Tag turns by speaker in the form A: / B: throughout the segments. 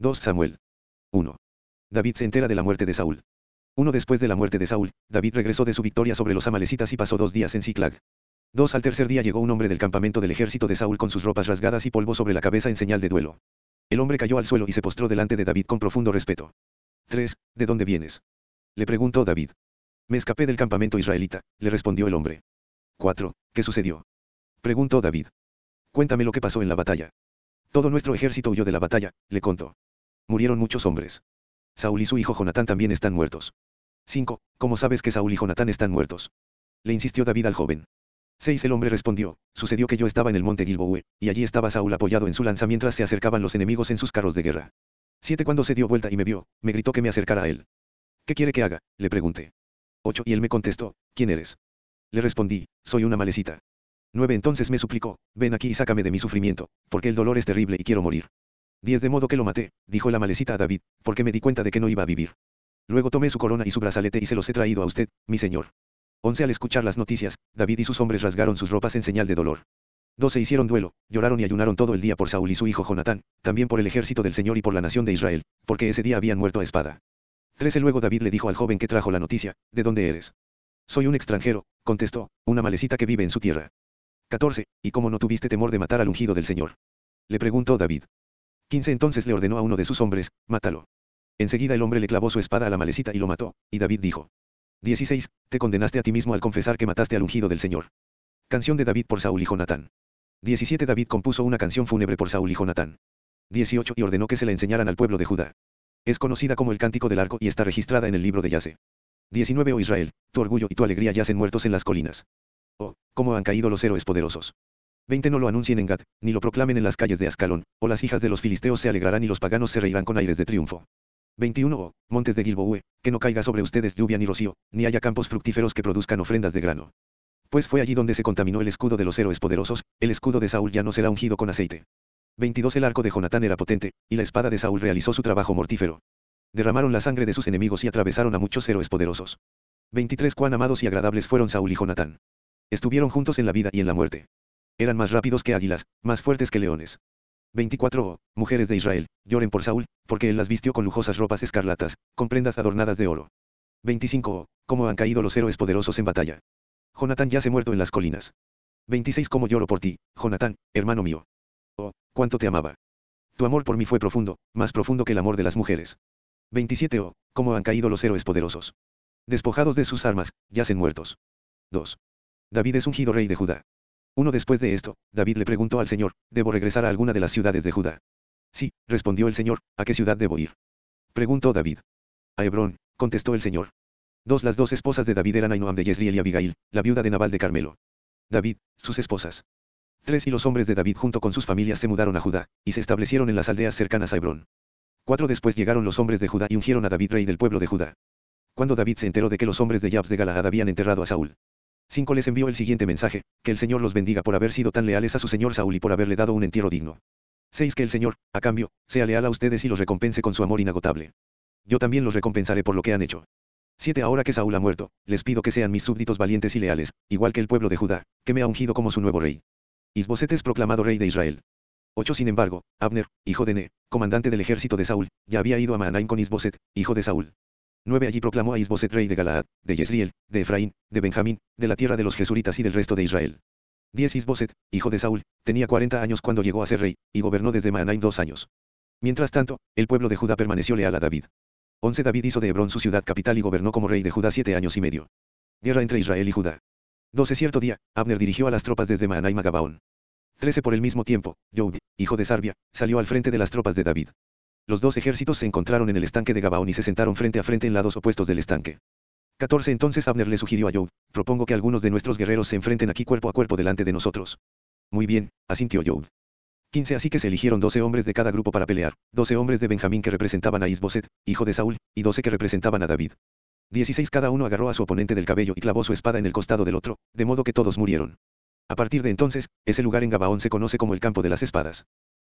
A: 2 Samuel. 1. David se entera de la muerte de Saúl. Uno después de la muerte de Saúl, David regresó de su victoria sobre los amalecitas y pasó dos días en Ziklag. Dos al tercer día llegó un hombre del campamento del ejército de Saúl con sus ropas rasgadas y polvo sobre la cabeza en señal de duelo. El hombre cayó al suelo y se postró delante de David con profundo respeto. 3. ¿De dónde vienes? Le preguntó David. Me escapé del campamento israelita, le respondió el hombre. 4. ¿Qué sucedió? Preguntó David. Cuéntame lo que pasó en la batalla. Todo nuestro ejército huyó de la batalla, le contó. Murieron muchos hombres. Saúl y su hijo Jonatán también están muertos. 5. ¿Cómo sabes que Saúl y Jonatán están muertos? Le insistió David al joven. 6. El hombre respondió, sucedió que yo estaba en el monte Gilboe, y allí estaba Saúl apoyado en su lanza mientras se acercaban los enemigos en sus carros de guerra. 7. Cuando se dio vuelta y me vio, me gritó que me acercara a él. ¿Qué quiere que haga? le pregunté. 8. Y él me contestó, ¿quién eres? Le respondí, soy una malecita. 9. Entonces me suplicó, ven aquí y sácame de mi sufrimiento, porque el dolor es terrible y quiero morir. 10. De modo que lo maté, dijo la malecita a David, porque me di cuenta de que no iba a vivir. Luego tomé su corona y su brazalete y se los he traído a usted, mi señor. 11. Al escuchar las noticias, David y sus hombres rasgaron sus ropas en señal de dolor. 12. Hicieron duelo, lloraron y ayunaron todo el día por Saúl y su hijo Jonatán, también por el ejército del Señor y por la nación de Israel, porque ese día habían muerto a espada. 13. Luego David le dijo al joven que trajo la noticia, ¿de dónde eres? Soy un extranjero, contestó, una malecita que vive en su tierra. 14. ¿Y cómo no tuviste temor de matar al ungido del Señor? Le preguntó David. 15. Entonces le ordenó a uno de sus hombres, mátalo. Enseguida el hombre le clavó su espada a la malecita y lo mató, y David dijo. 16. Te condenaste a ti mismo al confesar que mataste al ungido del Señor. Canción de David por Saúl y Jonatán. 17. David compuso una canción fúnebre por Saúl y Jonatán. 18. Y ordenó que se la enseñaran al pueblo de Judá. Es conocida como el Cántico del Arco y está registrada en el libro de Yase. 19. Oh Israel, tu orgullo y tu alegría yacen muertos en las colinas. Oh, cómo han caído los héroes poderosos. 20. No lo anuncien en Gad, ni lo proclamen en las calles de Ascalón, o las hijas de los filisteos se alegrarán y los paganos se reirán con aires de triunfo. 21. Oh, montes de Gilboue, que no caiga sobre ustedes lluvia ni rocío, ni haya campos fructíferos que produzcan ofrendas de grano. Pues fue allí donde se contaminó el escudo de los héroes poderosos, el escudo de Saúl ya no será ungido con aceite. 22. El arco de Jonatán era potente, y la espada de Saúl realizó su trabajo mortífero. Derramaron la sangre de sus enemigos y atravesaron a muchos héroes poderosos. 23. Cuán amados y agradables fueron Saúl y Jonatán. Estuvieron juntos en la vida y en la muerte. Eran más rápidos que águilas, más fuertes que leones. 24. Oh, mujeres de Israel, lloren por Saúl, porque él las vistió con lujosas ropas escarlatas, con prendas adornadas de oro. 25. Oh, cómo han caído los héroes poderosos en batalla. Jonatán ya se muerto en las colinas. 26. Cómo lloro por ti, Jonatán, hermano mío. Oh, cuánto te amaba. Tu amor por mí fue profundo, más profundo que el amor de las mujeres. 27. Oh, cómo han caído los héroes poderosos. Despojados de sus armas, yacen muertos. 2. David es ungido rey de Judá. Uno después de esto, David le preguntó al Señor, ¿debo regresar a alguna de las ciudades de Judá? Sí, respondió el Señor, ¿a qué ciudad debo ir? Preguntó David. A Hebrón, contestó el Señor. Dos Las dos esposas de David eran Ainoam de Yesriel y Abigail, la viuda de Nabal de Carmelo. David, sus esposas. Tres y los hombres de David junto con sus familias se mudaron a Judá, y se establecieron en las aldeas cercanas a Hebrón. Cuatro después llegaron los hombres de Judá y ungieron a David rey del pueblo de Judá. Cuando David se enteró de que los hombres de Jabs de Galaad habían enterrado a Saúl. 5 les envió el siguiente mensaje, que el Señor los bendiga por haber sido tan leales a su señor Saúl y por haberle dado un entierro digno. 6 que el Señor, a cambio, sea leal a ustedes y los recompense con su amor inagotable. Yo también los recompensaré por lo que han hecho. 7 Ahora que Saúl ha muerto, les pido que sean mis súbditos valientes y leales, igual que el pueblo de Judá, que me ha ungido como su nuevo rey. Isboset es proclamado rey de Israel. 8 Sin embargo, Abner, hijo de Ne, comandante del ejército de Saúl, ya había ido a Maanaim con Isboset, hijo de Saúl. 9 Allí proclamó a Isboset rey de Galaad, de Yesriel, de Efraín, de Benjamín, de la tierra de los Jesuritas y del resto de Israel. 10 Isboset, hijo de Saúl, tenía 40 años cuando llegó a ser rey, y gobernó desde Maanaim dos años. Mientras tanto, el pueblo de Judá permaneció leal a David. 11 David hizo de Hebrón su ciudad capital y gobernó como rey de Judá siete años y medio. Guerra entre Israel y Judá. 12 Cierto día, Abner dirigió a las tropas desde Maanaim a Gabaón. 13 Por el mismo tiempo, Job, hijo de Sarbia, salió al frente de las tropas de David. Los dos ejércitos se encontraron en el estanque de Gabaón y se sentaron frente a frente en lados opuestos del estanque. 14 Entonces Abner le sugirió a Job, propongo que algunos de nuestros guerreros se enfrenten aquí cuerpo a cuerpo delante de nosotros. Muy bien, asintió Job. 15 Así que se eligieron 12 hombres de cada grupo para pelear, 12 hombres de Benjamín que representaban a Isboset, hijo de Saúl, y 12 que representaban a David. 16 Cada uno agarró a su oponente del cabello y clavó su espada en el costado del otro, de modo que todos murieron. A partir de entonces, ese lugar en Gabaón se conoce como el campo de las espadas.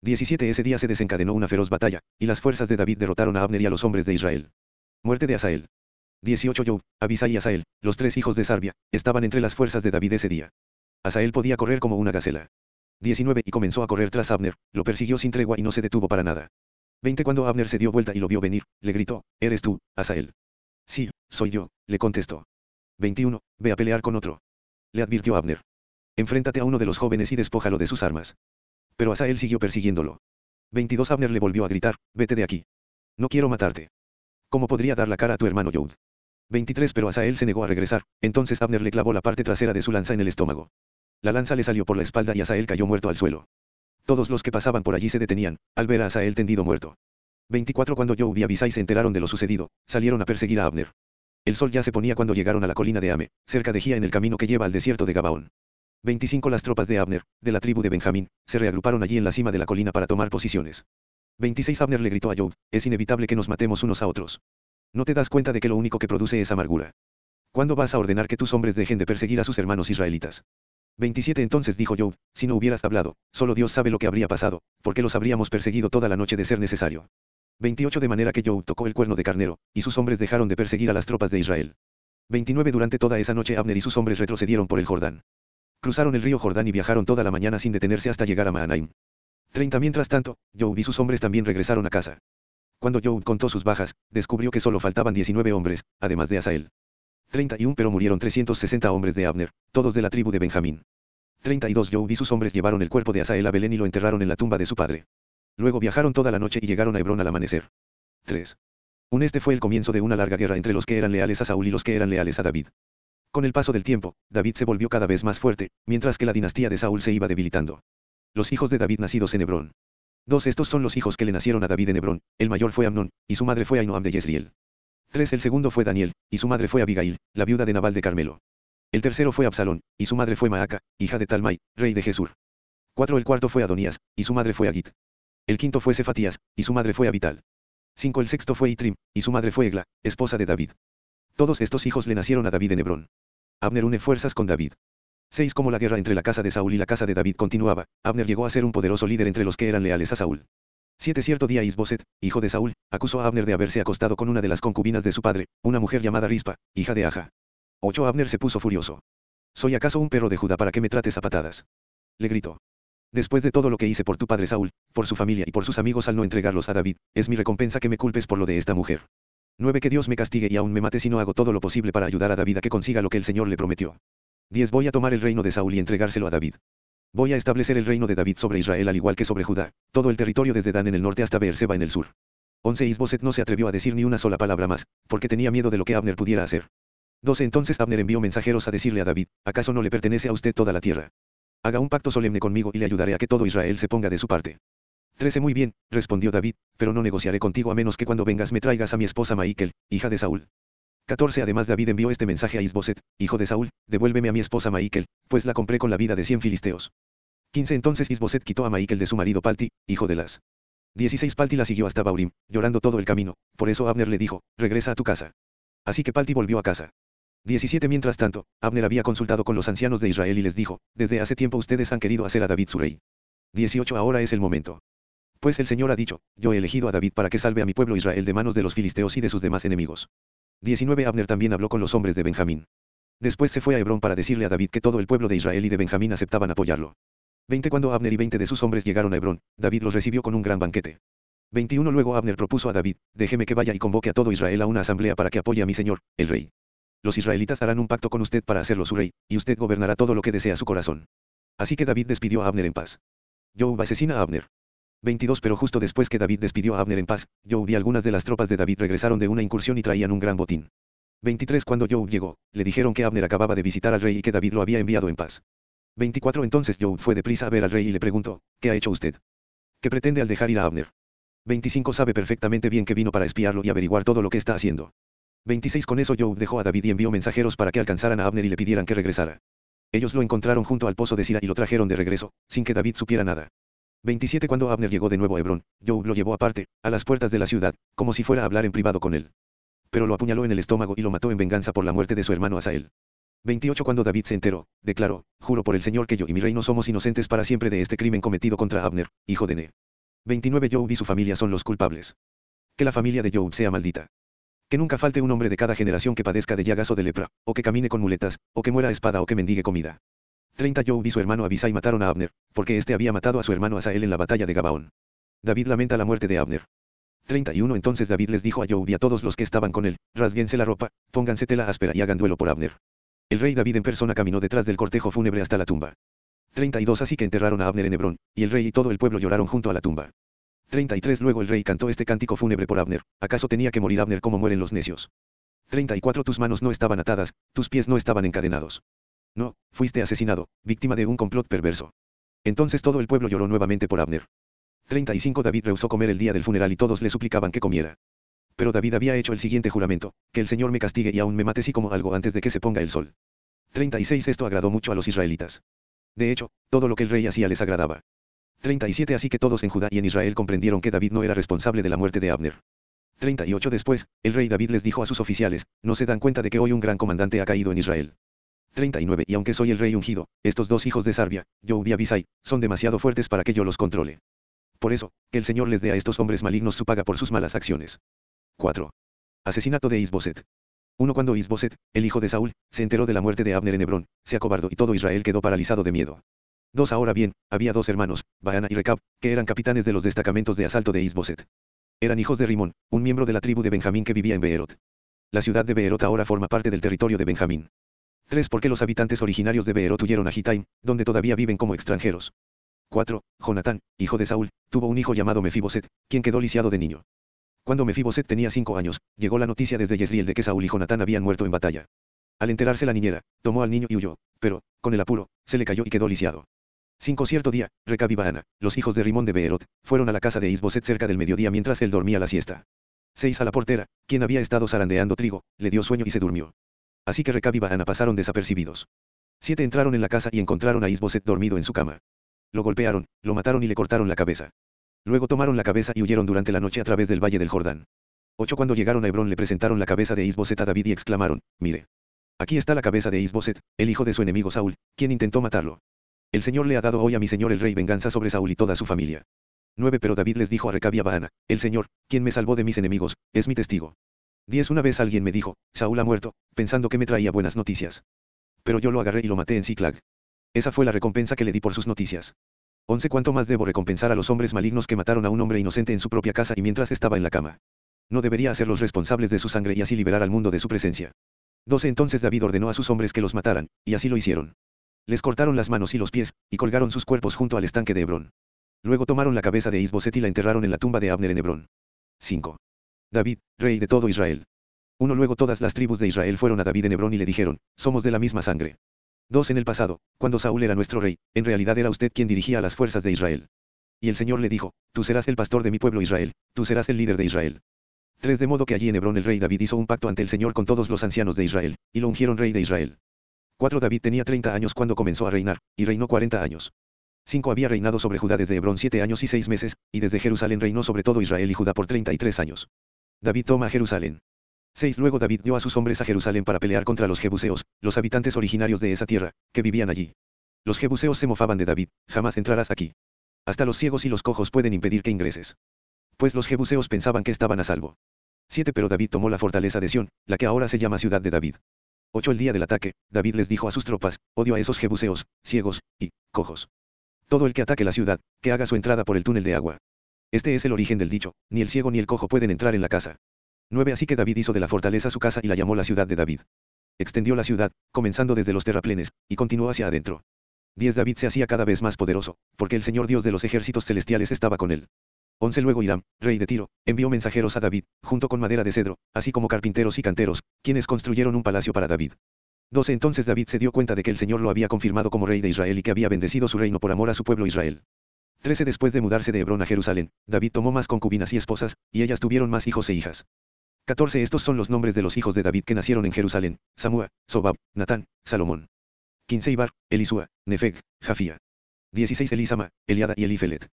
A: 17 Ese día se desencadenó una feroz batalla, y las fuerzas de David derrotaron a Abner y a los hombres de Israel. Muerte de Asael. 18 Job, Abisai y Asael, los tres hijos de Sarbia, estaban entre las fuerzas de David ese día. Asael podía correr como una gacela. 19 Y comenzó a correr tras Abner, lo persiguió sin tregua y no se detuvo para nada. 20 Cuando Abner se dio vuelta y lo vio venir, le gritó, ¿eres tú, Asael? Sí, soy yo, le contestó. 21. Ve a pelear con otro. Le advirtió Abner. Enfréntate a uno de los jóvenes y despójalo de sus armas. Pero Asael siguió persiguiéndolo. 22 Abner le volvió a gritar, vete de aquí. No quiero matarte. ¿Cómo podría dar la cara a tu hermano Job? 23 Pero Asael se negó a regresar, entonces Abner le clavó la parte trasera de su lanza en el estómago. La lanza le salió por la espalda y Asael cayó muerto al suelo. Todos los que pasaban por allí se detenían, al ver a Asael tendido muerto. 24 Cuando Job y Abisai se enteraron de lo sucedido, salieron a perseguir a Abner. El sol ya se ponía cuando llegaron a la colina de Ame, cerca de Gia en el camino que lleva al desierto de Gabaón. 25 Las tropas de Abner, de la tribu de Benjamín, se reagruparon allí en la cima de la colina para tomar posiciones. 26 Abner le gritó a Job, es inevitable que nos matemos unos a otros. No te das cuenta de que lo único que produce es amargura. ¿Cuándo vas a ordenar que tus hombres dejen de perseguir a sus hermanos israelitas? 27 Entonces dijo Job, si no hubieras hablado, solo Dios sabe lo que habría pasado, porque los habríamos perseguido toda la noche de ser necesario. 28 De manera que Job tocó el cuerno de carnero, y sus hombres dejaron de perseguir a las tropas de Israel. 29 Durante toda esa noche Abner y sus hombres retrocedieron por el Jordán. Cruzaron el río Jordán y viajaron toda la mañana sin detenerse hasta llegar a Mahanaim. 30 Mientras tanto, Job y sus hombres también regresaron a casa. Cuando Job contó sus bajas, descubrió que solo faltaban 19 hombres, además de Asael. 31 Pero murieron 360 hombres de Abner, todos de la tribu de Benjamín. 32 Job y sus hombres llevaron el cuerpo de Asael a Belén y lo enterraron en la tumba de su padre. Luego viajaron toda la noche y llegaron a Hebrón al amanecer. 3. Un este fue el comienzo de una larga guerra entre los que eran leales a Saúl y los que eran leales a David. Con el paso del tiempo, David se volvió cada vez más fuerte, mientras que la dinastía de Saúl se iba debilitando. Los hijos de David nacidos en Hebrón. Dos estos son los hijos que le nacieron a David en Hebrón, el mayor fue Amnón, y su madre fue Ainoam de Yesriel. 3. El segundo fue Daniel, y su madre fue Abigail, la viuda de Nabal de Carmelo. El tercero fue Absalón, y su madre fue Maaca, hija de Talmai, rey de Jesur. 4. El cuarto fue Adonías, y su madre fue Agit. El quinto fue Cefatías, y su madre fue Abital. 5. El sexto fue Itrim, y su madre fue Egla, esposa de David. Todos estos hijos le nacieron a David en Hebrón. Abner une fuerzas con David. 6. Como la guerra entre la casa de Saúl y la casa de David continuaba, Abner llegó a ser un poderoso líder entre los que eran leales a Saúl. 7. Cierto día Isboset, hijo de Saúl, acusó a Abner de haberse acostado con una de las concubinas de su padre, una mujer llamada Rispa, hija de Aja. 8. Abner se puso furioso. ¿Soy acaso un perro de Judá para que me trates a patadas? Le gritó. Después de todo lo que hice por tu padre Saúl, por su familia y por sus amigos al no entregarlos a David, es mi recompensa que me culpes por lo de esta mujer. 9. Que Dios me castigue y aún me mate si no hago todo lo posible para ayudar a David a que consiga lo que el Señor le prometió. 10. Voy a tomar el reino de Saúl y entregárselo a David. Voy a establecer el reino de David sobre Israel al igual que sobre Judá, todo el territorio desde Dan en el norte hasta Beerseba en el sur. 11 Isboset no se atrevió a decir ni una sola palabra más, porque tenía miedo de lo que Abner pudiera hacer. 12 Entonces Abner envió mensajeros a decirle a David, ¿acaso no le pertenece a usted toda la tierra? Haga un pacto solemne conmigo y le ayudaré a que todo Israel se ponga de su parte. 13 Muy bien, respondió David, pero no negociaré contigo a menos que cuando vengas me traigas a mi esposa Maikel, hija de Saúl. 14 Además David envió este mensaje a Isboset, hijo de Saúl, devuélveme a mi esposa Maikel, pues la compré con la vida de cien filisteos. 15 Entonces Isboset quitó a Maikel de su marido Palti, hijo de las. 16 Palti la siguió hasta Baurim, llorando todo el camino, por eso Abner le dijo, regresa a tu casa. Así que Palti volvió a casa. 17 Mientras tanto, Abner había consultado con los ancianos de Israel y les dijo, desde hace tiempo ustedes han querido hacer a David su rey. 18 Ahora es el momento. Pues el Señor ha dicho, yo he elegido a David para que salve a mi pueblo Israel de manos de los filisteos y de sus demás enemigos. 19 Abner también habló con los hombres de Benjamín. Después se fue a Hebrón para decirle a David que todo el pueblo de Israel y de Benjamín aceptaban apoyarlo. 20 Cuando Abner y 20 de sus hombres llegaron a Hebrón, David los recibió con un gran banquete. 21 Luego Abner propuso a David, déjeme que vaya y convoque a todo Israel a una asamblea para que apoye a mi señor, el rey. Los israelitas harán un pacto con usted para hacerlo su rey, y usted gobernará todo lo que desea su corazón. Así que David despidió a Abner en paz. Job asesina a Abner. 22 Pero justo después que David despidió a Abner en paz, Job y algunas de las tropas de David regresaron de una incursión y traían un gran botín. 23 Cuando Job llegó, le dijeron que Abner acababa de visitar al rey y que David lo había enviado en paz. 24 Entonces Job fue deprisa a ver al rey y le preguntó, ¿qué ha hecho usted? ¿Qué pretende al dejar ir a Abner? 25 Sabe perfectamente bien que vino para espiarlo y averiguar todo lo que está haciendo. 26 Con eso Job dejó a David y envió mensajeros para que alcanzaran a Abner y le pidieran que regresara. Ellos lo encontraron junto al pozo de Sira y lo trajeron de regreso, sin que David supiera nada. 27 Cuando Abner llegó de nuevo a Hebrón, Job lo llevó aparte, a las puertas de la ciudad, como si fuera a hablar en privado con él. Pero lo apuñaló en el estómago y lo mató en venganza por la muerte de su hermano Asael. 28 Cuando David se enteró, declaró, juro por el Señor que yo y mi reino somos inocentes para siempre de este crimen cometido contra Abner, hijo de Ne. 29 Job y su familia son los culpables. Que la familia de Job sea maldita. Que nunca falte un hombre de cada generación que padezca de llagas o de lepra, o que camine con muletas, o que muera a espada o que mendigue comida. 30 Job y su hermano Abisai mataron a Abner, porque éste había matado a su hermano Asael en la batalla de Gabaón. David lamenta la muerte de Abner. 31 Entonces David les dijo a Joab y a todos los que estaban con él, rasguense la ropa, pónganse tela áspera y hagan duelo por Abner. El rey David en persona caminó detrás del cortejo fúnebre hasta la tumba. 32 Así que enterraron a Abner en Hebrón, y el rey y todo el pueblo lloraron junto a la tumba. 33 Luego el rey cantó este cántico fúnebre por Abner, ¿acaso tenía que morir Abner como mueren los necios? 34 Tus manos no estaban atadas, tus pies no estaban encadenados. No, fuiste asesinado, víctima de un complot perverso. Entonces todo el pueblo lloró nuevamente por Abner. 35 David rehusó comer el día del funeral y todos le suplicaban que comiera. Pero David había hecho el siguiente juramento, que el Señor me castigue y aún me mate si como algo antes de que se ponga el sol. 36 Esto agradó mucho a los israelitas. De hecho, todo lo que el rey hacía les agradaba. 37 Así que todos en Judá y en Israel comprendieron que David no era responsable de la muerte de Abner. 38 Después, el rey David les dijo a sus oficiales, no se dan cuenta de que hoy un gran comandante ha caído en Israel. 39 Y aunque soy el rey ungido, estos dos hijos de Sarbia, Joab y Abisai, son demasiado fuertes para que yo los controle. Por eso, que el Señor les dé a estos hombres malignos su paga por sus malas acciones. 4. Asesinato de Isboset. 1. Cuando Isboset, el hijo de Saúl, se enteró de la muerte de Abner en Hebrón, se acobardó y todo Israel quedó paralizado de miedo. 2. Ahora bien, había dos hermanos, Baana y Recab, que eran capitanes de los destacamentos de asalto de Isboset. Eran hijos de Rimón, un miembro de la tribu de Benjamín que vivía en Beerot. La ciudad de Beerot ahora forma parte del territorio de Benjamín. 3. Porque los habitantes originarios de Beerot huyeron a Gitaim, donde todavía viven como extranjeros. 4. Jonatán, hijo de Saúl, tuvo un hijo llamado Mefiboset, quien quedó lisiado de niño. Cuando Mefiboset tenía cinco años, llegó la noticia desde Yesriel de que Saúl y Jonatán habían muerto en batalla. Al enterarse la niñera, tomó al niño y huyó, pero, con el apuro, se le cayó y quedó lisiado. 5. Cierto día, Recab y Baana, los hijos de Rimón de Beerot, fueron a la casa de Isboset cerca del mediodía mientras él dormía la siesta. 6. A la portera, quien había estado zarandeando trigo, le dio sueño y se durmió. Así que Recab y Baana pasaron desapercibidos. 7. Entraron en la casa y encontraron a Isboset dormido en su cama. Lo golpearon, lo mataron y le cortaron la cabeza. Luego tomaron la cabeza y huyeron durante la noche a través del valle del Jordán. 8 Cuando llegaron a Hebrón le presentaron la cabeza de Isboset a David y exclamaron, mire. Aquí está la cabeza de Isboset, el hijo de su enemigo Saúl, quien intentó matarlo. El Señor le ha dado hoy a mi señor el rey venganza sobre Saúl y toda su familia. 9 Pero David les dijo a Recab y a el Señor, quien me salvó de mis enemigos, es mi testigo. 10 Una vez alguien me dijo, Saúl ha muerto, pensando que me traía buenas noticias. Pero yo lo agarré y lo maté en Ciclag. Esa fue la recompensa que le di por sus noticias. 11 Cuánto más debo recompensar a los hombres malignos que mataron a un hombre inocente en su propia casa y mientras estaba en la cama. No debería hacerlos responsables de su sangre y así liberar al mundo de su presencia. 12 Entonces David ordenó a sus hombres que los mataran, y así lo hicieron. Les cortaron las manos y los pies, y colgaron sus cuerpos junto al estanque de Hebrón. Luego tomaron la cabeza de Isboset y la enterraron en la tumba de Abner en Hebrón. 5. David, rey de todo Israel. 1 Luego todas las tribus de Israel fueron a David en Hebrón y le dijeron, somos de la misma sangre. 2. En el pasado, cuando Saúl era nuestro rey, en realidad era usted quien dirigía a las fuerzas de Israel. Y el Señor le dijo, tú serás el pastor de mi pueblo Israel, tú serás el líder de Israel. 3. De modo que allí en Hebrón el rey David hizo un pacto ante el Señor con todos los ancianos de Israel, y lo ungieron rey de Israel. 4. David tenía 30 años cuando comenzó a reinar, y reinó 40 años. 5. Había reinado sobre Judá desde Hebrón 7 años y 6 meses, y desde Jerusalén reinó sobre todo Israel y Judá por 33 años. David toma Jerusalén. 6. Luego David dio a sus hombres a Jerusalén para pelear contra los jebuseos, los habitantes originarios de esa tierra, que vivían allí. Los jebuseos se mofaban de David, jamás entrarás aquí. Hasta los ciegos y los cojos pueden impedir que ingreses. Pues los jebuseos pensaban que estaban a salvo. 7. Pero David tomó la fortaleza de Sión, la que ahora se llama ciudad de David. 8. El día del ataque, David les dijo a sus tropas, odio a esos jebuseos, ciegos, y, cojos. Todo el que ataque la ciudad, que haga su entrada por el túnel de agua. Este es el origen del dicho, ni el ciego ni el cojo pueden entrar en la casa. 9 Así que David hizo de la fortaleza su casa y la llamó la ciudad de David. Extendió la ciudad, comenzando desde los terraplenes, y continuó hacia adentro. 10 David se hacía cada vez más poderoso, porque el Señor Dios de los ejércitos celestiales estaba con él. 11 Luego Hiram, rey de Tiro, envió mensajeros a David, junto con madera de cedro, así como carpinteros y canteros, quienes construyeron un palacio para David. 12 Entonces David se dio cuenta de que el Señor lo había confirmado como rey de Israel y que había bendecido su reino por amor a su pueblo Israel. 13 Después de mudarse de Hebrón a Jerusalén, David tomó más concubinas y esposas, y ellas tuvieron más hijos e hijas. 14 Estos son los nombres de los hijos de David que nacieron en Jerusalén, Samúa, Sobab, Natán, Salomón. 15 Ibar, Elisúa, Nefeg, Jafía. 16 Elisama, Eliada y Elifelet.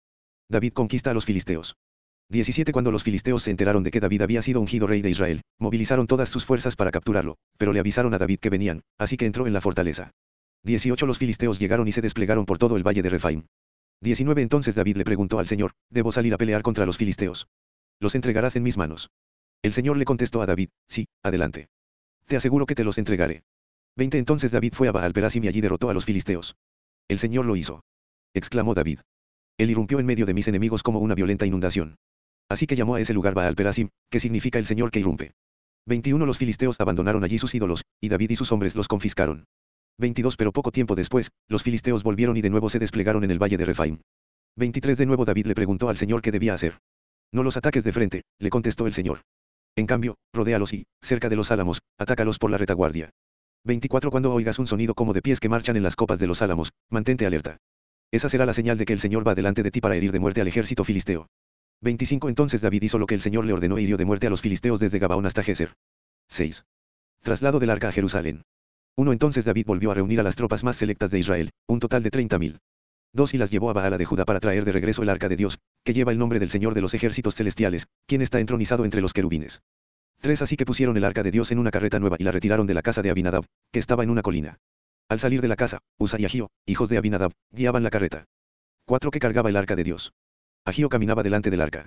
A: David conquista a los filisteos. 17 Cuando los filisteos se enteraron de que David había sido ungido rey de Israel, movilizaron todas sus fuerzas para capturarlo, pero le avisaron a David que venían, así que entró en la fortaleza. 18 Los filisteos llegaron y se desplegaron por todo el valle de Refaim. 19 Entonces David le preguntó al Señor, ¿debo salir a pelear contra los filisteos? Los entregarás en mis manos. El Señor le contestó a David, sí, adelante. Te aseguro que te los entregaré. 20 Entonces David fue a Baal Perasim y allí derrotó a los filisteos. El Señor lo hizo. Exclamó David. Él irrumpió en medio de mis enemigos como una violenta inundación. Así que llamó a ese lugar Baal Perasim, que significa el Señor que irrumpe. 21 Los filisteos abandonaron allí sus ídolos, y David y sus hombres los confiscaron. 22 Pero poco tiempo después, los filisteos volvieron y de nuevo se desplegaron en el valle de Refaim. 23 De nuevo David le preguntó al Señor qué debía hacer. No los ataques de frente, le contestó el Señor. En cambio, rodéalos y, cerca de los álamos, atácalos por la retaguardia. 24 Cuando oigas un sonido como de pies que marchan en las copas de los álamos, mantente alerta. Esa será la señal de que el Señor va delante de ti para herir de muerte al ejército filisteo. 25 Entonces David hizo lo que el Señor le ordenó y hirió de muerte a los filisteos desde Gabaón hasta Geser. 6. Traslado del arca a Jerusalén. 1 Entonces David volvió a reunir a las tropas más selectas de Israel, un total de 30.000. 2 Y las llevó a Baala de Judá para traer de regreso el arca de Dios, que lleva el nombre del Señor de los ejércitos celestiales, quien está entronizado entre los querubines. 3 Así que pusieron el arca de Dios en una carreta nueva y la retiraron de la casa de Abinadab, que estaba en una colina. Al salir de la casa, Usa y Agío, hijos de Abinadab, guiaban la carreta. 4 Que cargaba el arca de Dios. Agío caminaba delante del arca.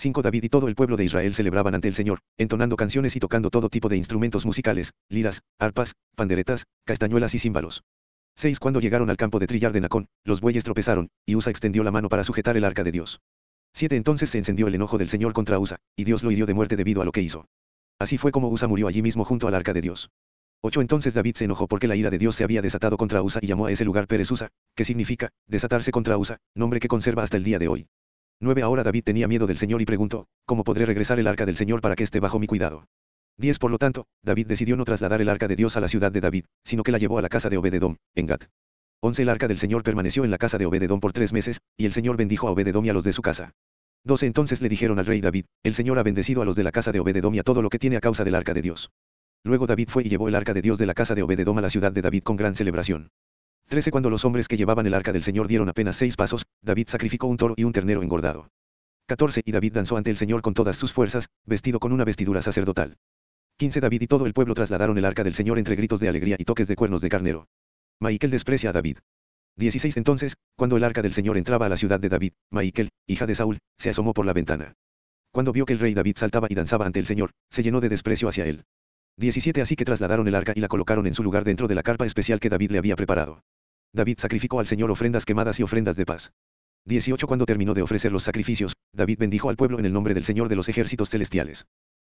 A: 5 David y todo el pueblo de Israel celebraban ante el Señor, entonando canciones y tocando todo tipo de instrumentos musicales, liras, arpas, panderetas, castañuelas y címbalos. 6 Cuando llegaron al campo de trillar de Nacón, los bueyes tropezaron, y Usa extendió la mano para sujetar el arca de Dios. 7 Entonces se encendió el enojo del Señor contra Usa, y Dios lo hirió de muerte debido a lo que hizo. Así fue como Usa murió allí mismo junto al arca de Dios. 8 Entonces David se enojó porque la ira de Dios se había desatado contra Usa y llamó a ese lugar Pérez Usa, que significa, desatarse contra Usa, nombre que conserva hasta el día de hoy. 9 Ahora David tenía miedo del Señor y preguntó, ¿cómo podré regresar el arca del Señor para que esté bajo mi cuidado? 10 Por lo tanto, David decidió no trasladar el arca de Dios a la ciudad de David, sino que la llevó a la casa de Obededom, en Gat. 11 El arca del Señor permaneció en la casa de Obededom por tres meses, y el Señor bendijo a Obededom y a los de su casa. 12 Entonces le dijeron al rey David, el Señor ha bendecido a los de la casa de Obededom y a todo lo que tiene a causa del arca de Dios. Luego David fue y llevó el arca de Dios de la casa de Obededom a la ciudad de David con gran celebración. 13 Cuando los hombres que llevaban el arca del Señor dieron apenas seis pasos, David sacrificó un toro y un ternero engordado. 14 Y David danzó ante el Señor con todas sus fuerzas, vestido con una vestidura sacerdotal. 15 David y todo el pueblo trasladaron el arca del Señor entre gritos de alegría y toques de cuernos de carnero. Maikel desprecia a David. 16 Entonces, cuando el arca del Señor entraba a la ciudad de David, Maikel, hija de Saúl, se asomó por la ventana. Cuando vio que el rey David saltaba y danzaba ante el Señor, se llenó de desprecio hacia él. 17 Así que trasladaron el arca y la colocaron en su lugar dentro de la carpa especial que David le había preparado. David sacrificó al Señor ofrendas quemadas y ofrendas de paz. 18 Cuando terminó de ofrecer los sacrificios, David bendijo al pueblo en el nombre del Señor de los ejércitos celestiales.